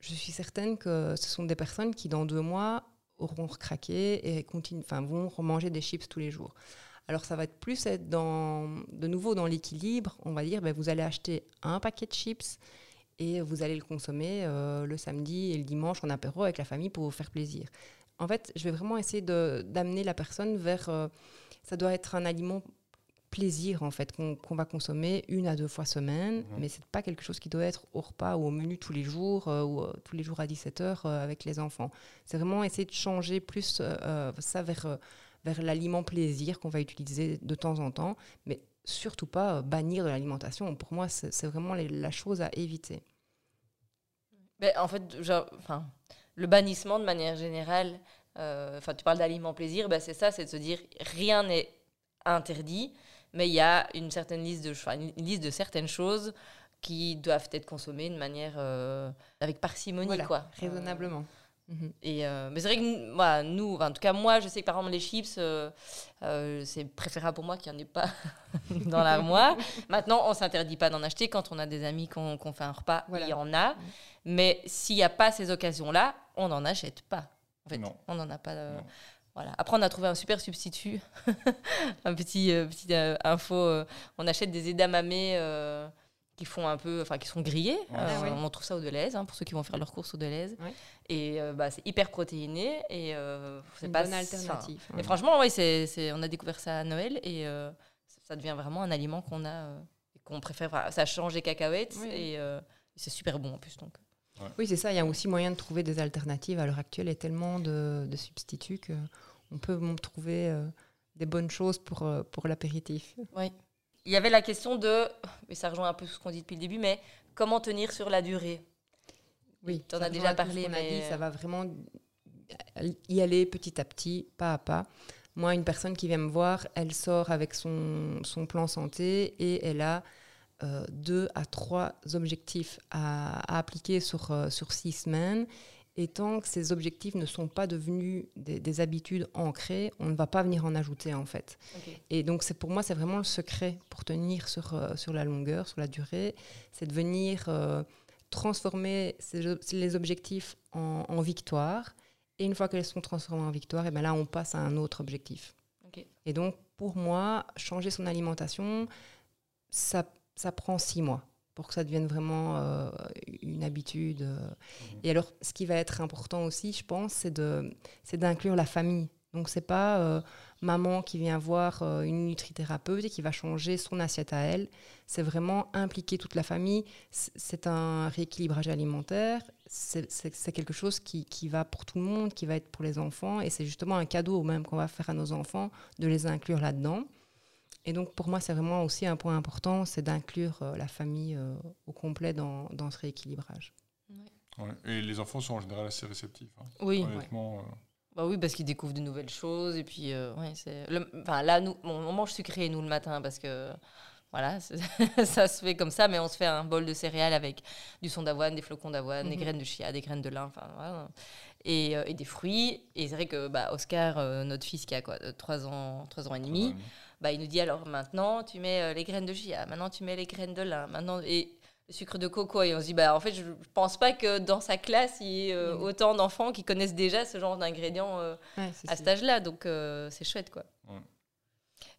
je suis certaine que ce sont des personnes qui, dans deux mois, auront recraqué et continuent, vont remanger des chips tous les jours. Alors, ça va être plus être dans, de nouveau dans l'équilibre. On va dire, ben, vous allez acheter un paquet de chips et vous allez le consommer euh, le samedi et le dimanche en apéro avec la famille pour vous faire plaisir. En fait, je vais vraiment essayer de- d'amener la personne vers... euh, ça doit être un aliment plaisir en fait qu'on va consommer une à deux fois semaine, Mhm. mais c'est pas quelque chose qui doit être au repas ou au menu tous les jours euh, ou tous les jours à 17h avec les enfants. C'est vraiment essayer de changer plus euh, ça vers, vers l'aliment plaisir qu'on va utiliser de temps en temps, mais surtout pas euh, bannir de l'alimentation. Pour moi, c'est vraiment les- la chose à éviter. Ben, en fait, enfin, le bannissement de manière générale, euh, enfin, tu parles d'aliments plaisir, ben, c'est ça, c'est de se dire rien n'est interdit, mais il y a une certaine liste de, une liste de certaines choses qui doivent être consommées de manière euh, avec parcimonie, Voilà, quoi. Raisonnablement. Mhm. Euh, et euh, mais c'est vrai que nous, voilà, nous, enfin, en tout cas moi, je sais que par exemple les chips, euh, euh, c'est préférable pour moi qu'il n'y en ait pas dans l'armoire. Maintenant, on s'interdit pas d'en acheter quand on a des amis qu'on qu'on fait un repas, Voilà. il y en a. Mais s'il n'y a pas ces occasions-là, on n'en achète pas. En fait, Non. on n'en a pas. euh, voilà. Après, on a trouvé un super substitut, un petit, euh, petit euh, info. euh, on achète des edamame euh, qui font un peu, enfin qui sont grillés. Ouais. Euh, Ah ouais. On trouve ça au Deleuze, hein, pour ceux qui vont faire leurs courses au Deleuze. Ouais. Et euh, bah, c'est hyper protéiné et euh, C'est une pas bonne alternative. Et franchement, ouais, c'est, c'est- on a découvert ça à Noël et euh, ça devient vraiment un aliment qu'on a, euh, et qu'on préfère. Ça change les cacahuètes Oui. et euh, c'est super bon en plus. Donc. Oui, c'est ça. Il y a aussi moyen de trouver des alternatives. À l'heure actuelle, il y a tellement de, de substituts qu'on peut trouver euh, des bonnes choses pour, pour l'apéritif. Il y avait la question de, mais ça rejoint un peu ce qu'on dit depuis le début, mais comment tenir sur la durée? Oui, Tu en as déjà parlé, mais- dit, ça va vraiment y aller petit à petit, pas à pas. Moi, une personne qui vient me voir, elle sort avec son, son plan santé et elle a euh, deux à trois objectifs à, à appliquer sur, euh, sur six semaines. Et tant que ces objectifs ne sont pas devenus des, des habitudes ancrées, on ne va pas venir en ajouter en fait. Et donc, c'est pour moi, c'est vraiment le secret pour tenir sur, euh, sur la longueur, sur la durée, c'est de venir euh, transformer ces- les objectifs en, en victoires. Et une fois qu'elles sont transformées en victoires, et ben là, on passe à un autre objectif. Et donc, pour moi, changer son alimentation, ça, ça prend six mois pour que ça devienne vraiment euh, une habitude. euh. Et alors, ce qui va être important aussi, je pense, c'est de, c'est d'inclure la famille. Donc, c'est pas euh, maman qui vient voir euh, une nutrithérapeute et qui va changer son assiette à elle. C'est vraiment impliquer toute la famille. C'est un rééquilibrage alimentaire. C'est quelque chose qui, qui va pour tout le monde, qui va être pour les enfants. Et c'est justement un cadeau même qu'on va faire à nos enfants de les inclure là-dedans. Et donc, pour moi, c'est vraiment aussi un point important, c'est d'inclure euh, la famille euh, au complet dans, dans ce rééquilibrage. Ouais. Et les enfants sont en général assez réceptifs. hein. Oui. Honnêtement, euh, Bah oui, parce qu'ils découvrent de nouvelles choses. Et puis, euh, ouais, c'est. Enfin, là, nous, on, on mange sucré, nous, le matin, parce que. Voilà, ça se fait comme ça, mais on se fait un bol de céréales avec du son d'avoine, des flocons d'avoine, des Mhm. graines de chia, des graines de lin, enfin voilà. Et, euh, et des fruits. Et c'est vrai que bah, Oscar, euh, notre fils qui a quoi, 3 ans, 3 ans et demi, bah, il nous dit alors maintenant tu mets les graines de chia, maintenant tu mets les graines de lin, maintenant et le sucre de coco. Et on se dit bah en fait je pense pas que dans sa classe il y ait euh, autant d'enfants qui connaissent déjà ce genre d'ingrédients euh, Ouais, à cet âge-là, donc euh, c'est chouette quoi. Ouais.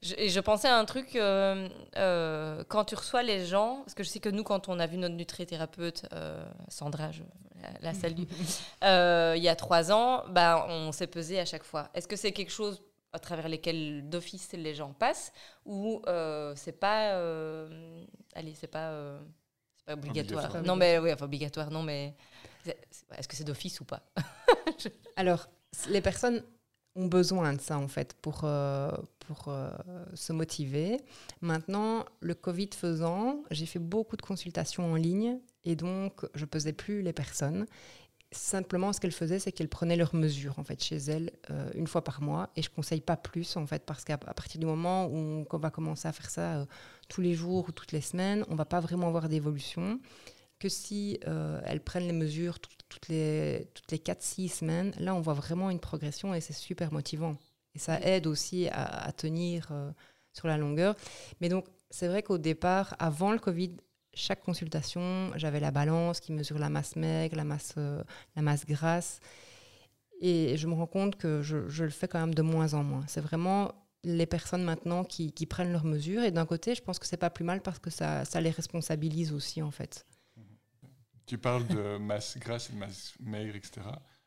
Je, et je pensais à un truc euh, euh, quand tu reçois les gens, parce que je sais que nous quand on a vu notre nutrithérapeute euh, Sandra, je la, la salue, euh, il y a trois ans, bah, on s'est pesé à chaque fois. Est-ce que c'est quelque chose à travers lesquels d'office les gens passent ou euh, c'est pas, euh, allez c'est pas, euh, pas obligatoire. Obligatoire. Non mais oui, enfin obligatoire, non mais est-ce que c'est d'office ou pas Alors, les personnes ont besoin de ça, en fait, pour, euh, pour euh, se motiver. Maintenant, le Covid faisant, j'ai fait beaucoup de consultations en ligne et donc je pesais plus les personnes. Simplement, ce qu'elles faisaient, c'est qu'elles prenaient leurs mesures, en fait, chez elles, euh, une fois par mois. Et je conseille pas plus, en fait, parce qu'à partir du moment où on, qu'on va commencer à faire ça euh, tous les jours ou toutes les semaines, on va pas vraiment avoir d'évolution que si euh, elles prennent les mesures tout- toutes les, toutes les 4-6 semaines, là, on voit vraiment une progression et c'est super motivant. Et ça aide aussi à, à tenir euh, sur la longueur. Mais donc, c'est vrai qu'au départ, avant le Covid, chaque consultation, j'avais la balance qui mesure la masse maigre, la masse, euh, la masse grasse. Et je me rends compte que je, je le fais quand même de moins en moins. C'est vraiment les personnes maintenant qui, prennent leurs mesures. Et d'un côté, je pense que c'est pas plus mal parce que ça, ça les responsabilise aussi, en fait. Tu parles de masse grasse et de masse maigre, etc.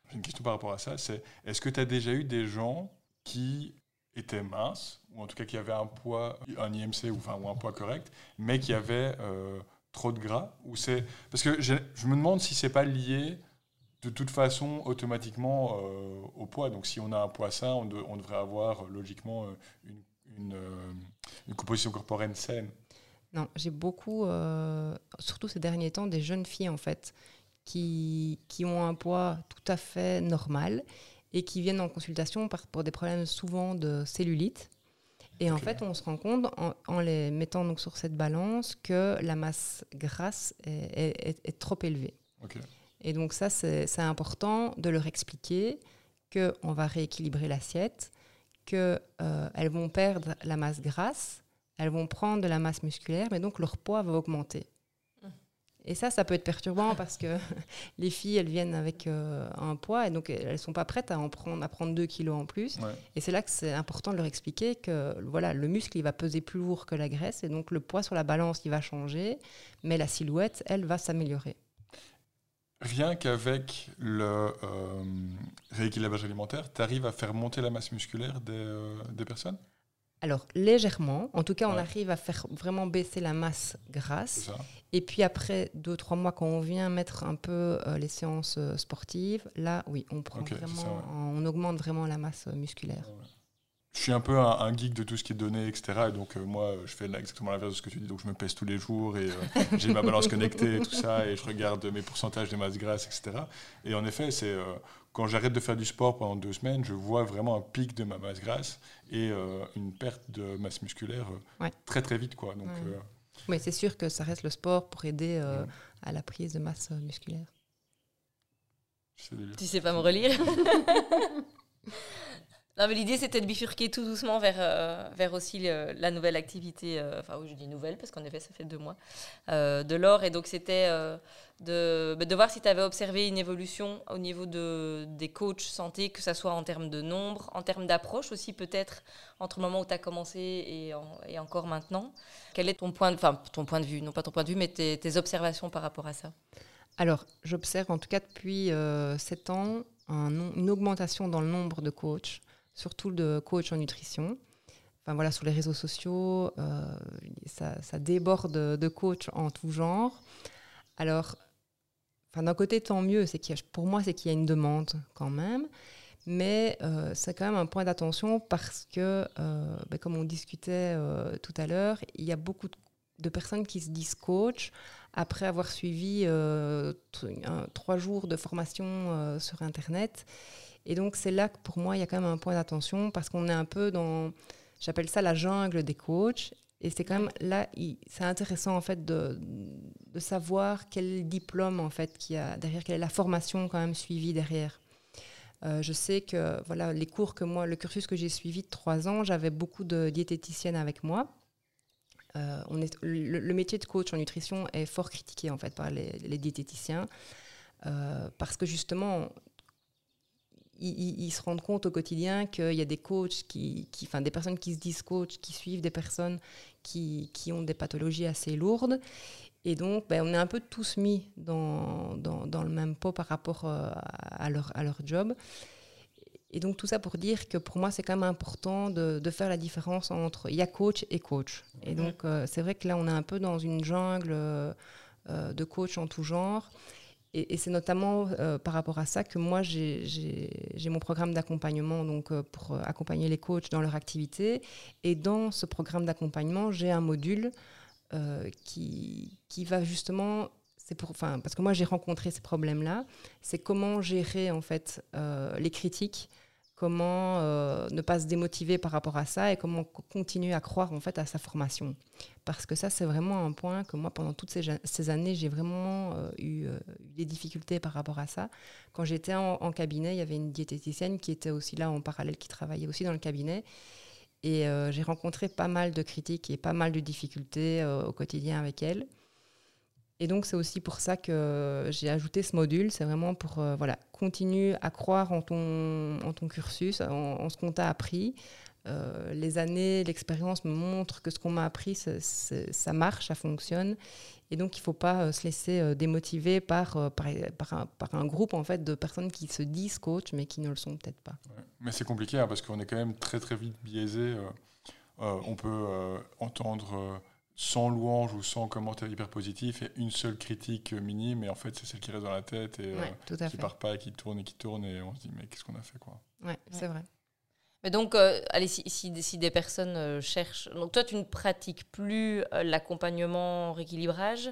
J'ai une question par rapport à ça. C'est est-ce que tu as déjà eu des gens qui était mince, ou en tout cas qui avait un poids, un IMC ou, enfin, ou un poids correct, mais qui avait euh, trop de gras? Ou c'est Parce que je, je me demande si c'est pas lié de toute façon automatiquement euh, au poids. Donc si on a un poids sain, on, de- on devrait avoir euh, logiquement euh, une, une, une composition corporelle saine. Non, j'ai beaucoup, euh, surtout ces derniers temps, des jeunes filles en fait qui, qui ont un poids tout à fait normal et qui viennent en consultation par- pour des problèmes souvent de cellulite. Et en fait, on se rend compte en, en les mettant donc sur cette balance que la masse grasse est, est- est- est trop élevée. Et donc ça, c'est important de leur expliquer qu'on va rééquilibrer l'assiette, qu'elles vont perdre la masse grasse, elles vont prendre de la masse musculaire, mais donc leur poids va augmenter. Mm. Et ça, ça peut être perturbant parce que les filles, elles viennent avec euh, un poids et donc elles ne sont pas prêtes à en prendre, à prendre 2 kilos en plus. Ouais. Et c'est là que c'est important de leur expliquer que voilà, le muscle, il va peser plus lourd que la graisse et donc le poids sur la balance, il va changer, mais la silhouette, elle, va s'améliorer. Rien qu'avec le euh, rééquilibrage alimentaire, tu arrives à faire monter la masse musculaire des, euh, des personnes? Alors, légèrement. En tout cas, on arrive à faire vraiment baisser la masse grasse. Et puis après, deux, trois mois, quand on vient mettre un peu euh, les séances sportives, là, oui, on prend vraiment, ça, ouais. on augmente vraiment la masse musculaire. Je suis un peu un, un geek de tout ce qui est donné, etc. Et donc, euh, moi, je fais exactement l'inverse de ce que tu dis. Donc, je me pèse tous les jours et euh, j'ai ma balance connectée et tout ça. Et je regarde mes pourcentages de masse grasse, etc. Et en effet, c'est euh, quand j'arrête de faire du sport pendant deux semaines, je vois vraiment un pic de ma masse grasse et euh, une perte de masse musculaire euh, Ouais. très, très vite. Quoi. Donc, Ouais. euh, Mais c'est sûr que ça reste le sport pour aider euh, Ouais. à la prise de masse musculaire. Tu sais pas me relire L'idée c'était de bifurquer tout doucement vers, euh, vers aussi la nouvelle activité, euh, enfin oui je dis nouvelle parce qu'en effet ça fait deux mois, euh, de l'or. Et donc c'était de, bah, de voir si tu avais observé une évolution au niveau de, des coachs santé, que ce soit en termes de nombre, en termes d'approche aussi peut-être, entre le moment où tu as commencé et, et encore maintenant. Quel est ton point, de, ton point de vue, non pas ton point de vue, mais tes, observations par rapport à ça? Alors, j'observe en tout cas depuis sept ans une augmentation dans le nombre de coachs, surtout de coachs en nutrition. Enfin voilà, sur les réseaux sociaux, euh, ça, déborde de coachs en tout genre. Alors, d'un côté, tant mieux, c'est qu'il pour moi, c'est qu'il y a une demande quand même. Mais euh, c'est quand même un point d'attention parce que, euh, ben, comme on discutait tout à l'heure, il y a beaucoup de, personnes qui se disent coach après avoir suivi trois jours de formation sur Internet. Et donc, c'est là que pour moi, il y a quand même un point d'attention parce qu'on est un peu dans, j'appelle ça la jungle des coachs. Et c'est quand même là, c'est intéressant en fait de, de savoir quel diplôme en fait qu'il y a derrière, quelle est la formation quand même suivie derrière. Euh, je sais que voilà les cours que moi, le cursus que j'ai suivi de trois ans, j'avais beaucoup de diététiciennes avec moi. Euh, on est, le, le métier de coach en nutrition est fort critiqué en fait par les, les diététiciens euh, parce que justement ils, se rendent compte au quotidien qu'il y a des coachs qui, qui, enfin des personnes qui se disent coach, qui suivent des personnes qui, qui ont des pathologies assez lourdes et donc ben, on est un peu tous mis dans, dans, dans le même pot par rapport euh, à, leur, à leur job. Et donc tout ça pour dire que pour moi c'est quand même important de, de faire la différence entre il y a coach et coach. Et donc euh, c'est vrai que là on est un peu dans une jungle euh, de coach en tout genre. Et, c'est notamment euh, par rapport à ça que moi j'ai- mon programme d'accompagnement euh, pour euh, accompagner les coachs dans leur activité. Et dans ce programme d'accompagnement j'ai un module qui, qui va justement pour, parce que moi j'ai rencontré ces problèmes-là, c'est comment gérer en fait les critiques, comment euh, ne pas se démotiver par rapport à ça et comment co- continuer à croire en fait à sa formation. Parce que ça c'est vraiment un point que moi pendant toutes ces, années j'ai vraiment euh, eu euh, eu des difficultés par rapport à ça. Quand j'étais en, cabinet, il y avait une diététicienne qui était aussi là en parallèle, qui travaillait aussi dans le cabinet. Et j'ai rencontré pas mal de critiques et pas mal de difficultés au quotidien avec elle. Et donc, c'est aussi pour ça que j'ai ajouté ce module. C'est vraiment pour euh, voilà, continuer à croire en ton, en ton cursus, en, ce qu'on t'a appris, euh, les années, l'expérience me montrent que ce qu'on m'a appris, ça, marche, ça fonctionne. Et donc, il ne faut pas euh, se laisser euh, démotiver par, par, par un, groupe en fait, de personnes qui se disent coach, mais qui ne le sont peut-être pas. Mais c'est compliqué hein, parce qu'on est quand même très très vite biaisé. on peut entendre euh, 100 louanges ou 100 commentaires hyper positifs et une seule critique euh, minime, et en fait c'est celle qui reste dans la tête et euh, Ouais, à qui part pas et qui tourne et qui tourne, et on se dit mais qu'est-ce qu'on a fait quoi? Ouais, c'est vrai. Mais donc, euh, allez, si, si, si des personnes euh, cherchent. Donc, toi, tu ne pratiques plus euh, l'accompagnement rééquilibrage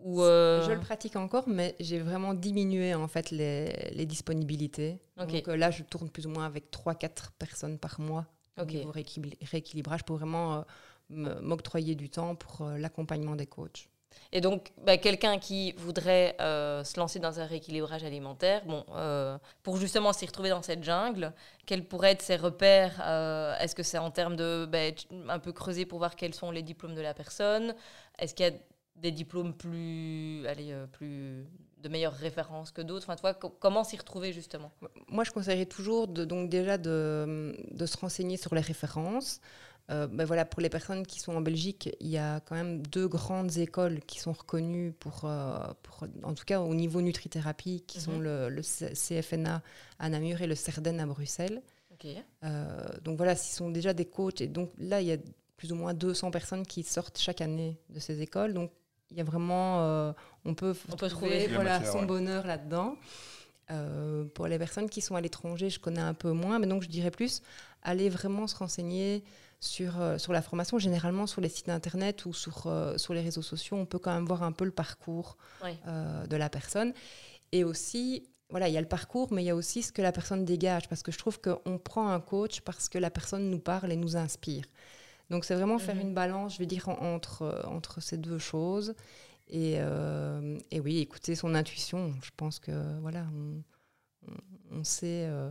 ou euh, Je le pratique encore, mais j'ai vraiment diminué en fait les, les disponibilités. Donc euh, là, je tourne plus ou moins avec 3-4 personnes par mois au Ok. niveau rééquil- rééquilibrage pour vraiment euh, me- m'octroyer du temps pour euh, l'accompagnement des coachs. Et donc, bah, quelqu'un qui voudrait euh, se lancer dans un rééquilibrage alimentaire, bon, euh, pour justement s'y retrouver dans cette jungle, quels pourraient être ses repères euh, Est-ce que c'est en termes de bah, un peu creuser pour voir quels sont les diplômes de la personne Est-ce qu'il y a des diplômes plus, allez, plus de meilleures références que d'autres? Enfin, toi, comment s'y retrouver justement? Moi, je conseillerais toujours de, donc déjà de, de se renseigner sur les références. Euh, ben voilà, pour les personnes qui sont en Belgique, il y a quand même deux grandes écoles qui sont reconnues pour, euh, pour en tout cas au niveau nutrithérapie, qui sont Mhm. le, CFNA à Namur et le CERDEN à Bruxelles. Euh, donc voilà, ce sont déjà des coachs. Et donc là, il y a plus ou moins 200 personnes qui sortent chaque année de ces écoles. Donc il y a vraiment, euh, on peut, On peut trouver voilà, matière, son ouais. bonheur là-dedans. Euh, pour les personnes qui sont à l'étranger, je connais un peu moins, mais donc je dirais plus aller vraiment se renseigner sur, euh, sur la formation. Généralement, sur les sites internet ou sur, euh, sur les réseaux sociaux, on peut quand même voir un peu le parcours Oui. euh, de la personne. Et aussi, voilà, il y a le parcours, mais il y a aussi ce que la personne dégage, parce que je trouve qu'on prend un coach parce que la personne nous parle et nous inspire. Donc c'est vraiment faire Mhm. une balance, je vais dire, en- entre, entre ces deux choses. Et, euh, et oui, écouter son intuition. Je pense que voilà, on, on- on sait, euh,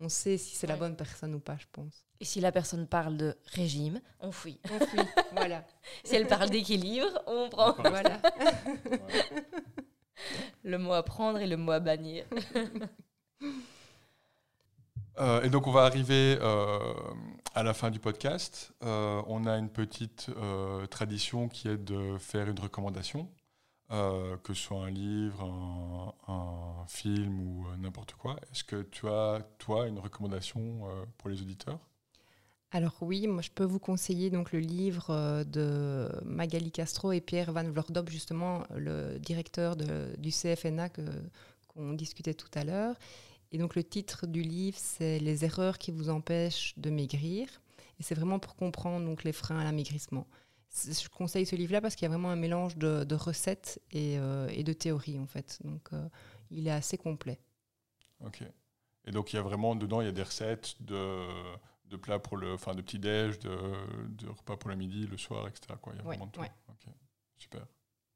on sait si c'est la bonne personne ou pas, je pense. Et si la personne parle de régime, on fuit. On fuit, voilà. Si elle parle d'équilibre, on prend voilà. Le mot à prendre et le mot à bannir. Euh, et donc on va arriver euh, à la fin du podcast. Euh, on a une petite euh, tradition qui est de faire une recommandation, euh, que ce soit un livre, un, film ou euh, n'importe quoi. Est-ce que tu as, toi, une recommandation euh, pour les auditeurs? Alors oui, moi je peux vous conseiller donc le livre de Magali Castro et Pierre Van Vlordop, justement le directeur du CFNA qu'on discutait tout à l'heure. Et donc le titre du livre, c'est Les erreurs qui vous empêchent de maigrir. Et c'est vraiment pour comprendre donc les freins à l'amaigrissement. Je conseille ce livre-là parce qu'il y a vraiment un mélange de, de recettes et, euh, et de théories en fait. Donc euh, il est assez complet. Ok. Et donc il y a vraiment dedans, il y a des recettes de, de plats pour le, enfin de petit déj, de, de repas pour le midi, le soir, etc. Quoi. Il y a Ouais, vraiment de tout. ouais. Ok. Super.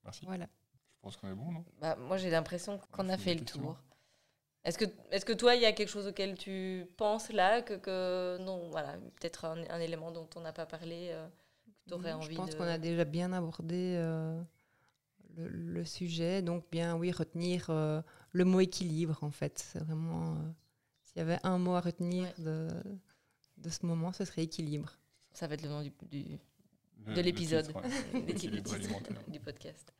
Merci. Voilà. Je pense qu'on est bon, non? Bah, moi, j'ai l'impression qu'on a fait le tour. Est-ce que, est que toi, il y a quelque chose auquel tu penses là que, que non, voilà, peut-être un, un élément dont on n'a pas parlé, euh, tu aurais Non, envie Je pense de... qu'on a déjà bien abordé euh, le, le sujet. Donc, bien, oui, retenir euh, le mot équilibre, en fait. C'est vraiment. euh, S'il y avait un mot à retenir Ouais. de, de ce moment, ce serait équilibre. Ça va être le nom du, du, Le- de l'épisode, ouais. du podcast.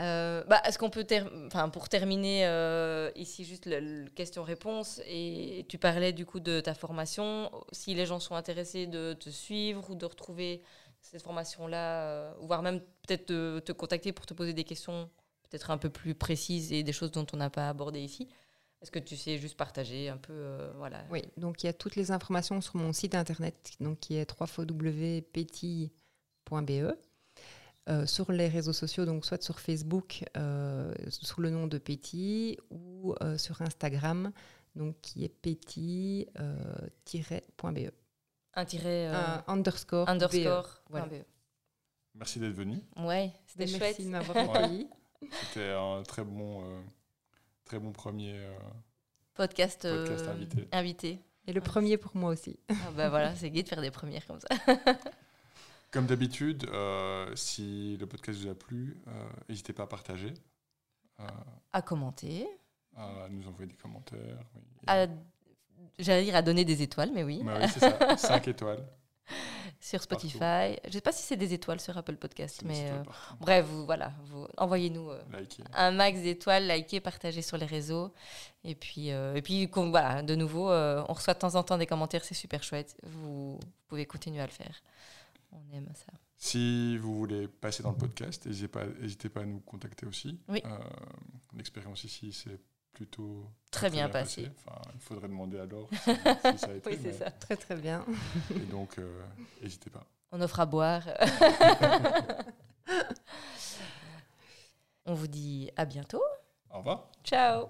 Euh, bah, Est-ce qu'on peut, ter- enfin, pour terminer euh, ici juste le question-réponse, et tu parlais du coup de ta formation, si les gens sont intéressés de te suivre ou de retrouver cette formation-là, euh, voire même peut-être te, te contacter pour te poser des questions peut-être un peu plus précises et des choses dont on n'a pas abordé ici, est-ce que tu sais juste partager un peu, euh, voilà. Oui, donc il y a toutes les informations sur mon site internet, donc qui est www.petit.be. Euh, sur les réseaux sociaux, donc soit sur Facebook euh, sous le nom de Petit ou sur Instagram, donc qui est petit-.be. Un tiret euh, Un underscore. Voilà. BE. Merci d'être venu. Ouais, c'était Merci chouette. de m'avoir Ouais. accueilli. C'était un très bon, euh, très bon premier euh, Podcast, euh, podcast invité. invité. Et le premier pour moi aussi. Ah bah voilà, c'est gai de faire des premières comme ça. Comme d'habitude, euh, si le podcast vous a plu, euh, n'hésitez pas à partager, euh, À commenter, à nous envoyer des commentaires. oui. à j'allais dire à donner des étoiles, mais oui, Bah oui, c'est ça. 5 étoiles. sur Spotify. Je sais pas si c'est des étoiles sur Apple Podcast, mais euh, bref, vous, voilà, vous, envoyez-nous euh, un max d'étoiles, likez, partagez sur les réseaux. Et puis, euh, et puis voilà, de nouveau, on reçoit de temps en temps des commentaires, c'est super chouette. Vous, pouvez continuer à le faire. On aime ça. Si vous voulez passer dans le podcast, n'hésitez pas, à nous contacter aussi. Oui. L'expérience ici, c'est plutôt Très bien passé. Enfin, il faudrait demander alors si, si ça a été. Oui, c'est mais- ça. Très très bien. Et donc, euh, n'hésitez pas. On offre à boire. on vous dit à bientôt. Au revoir. Ciao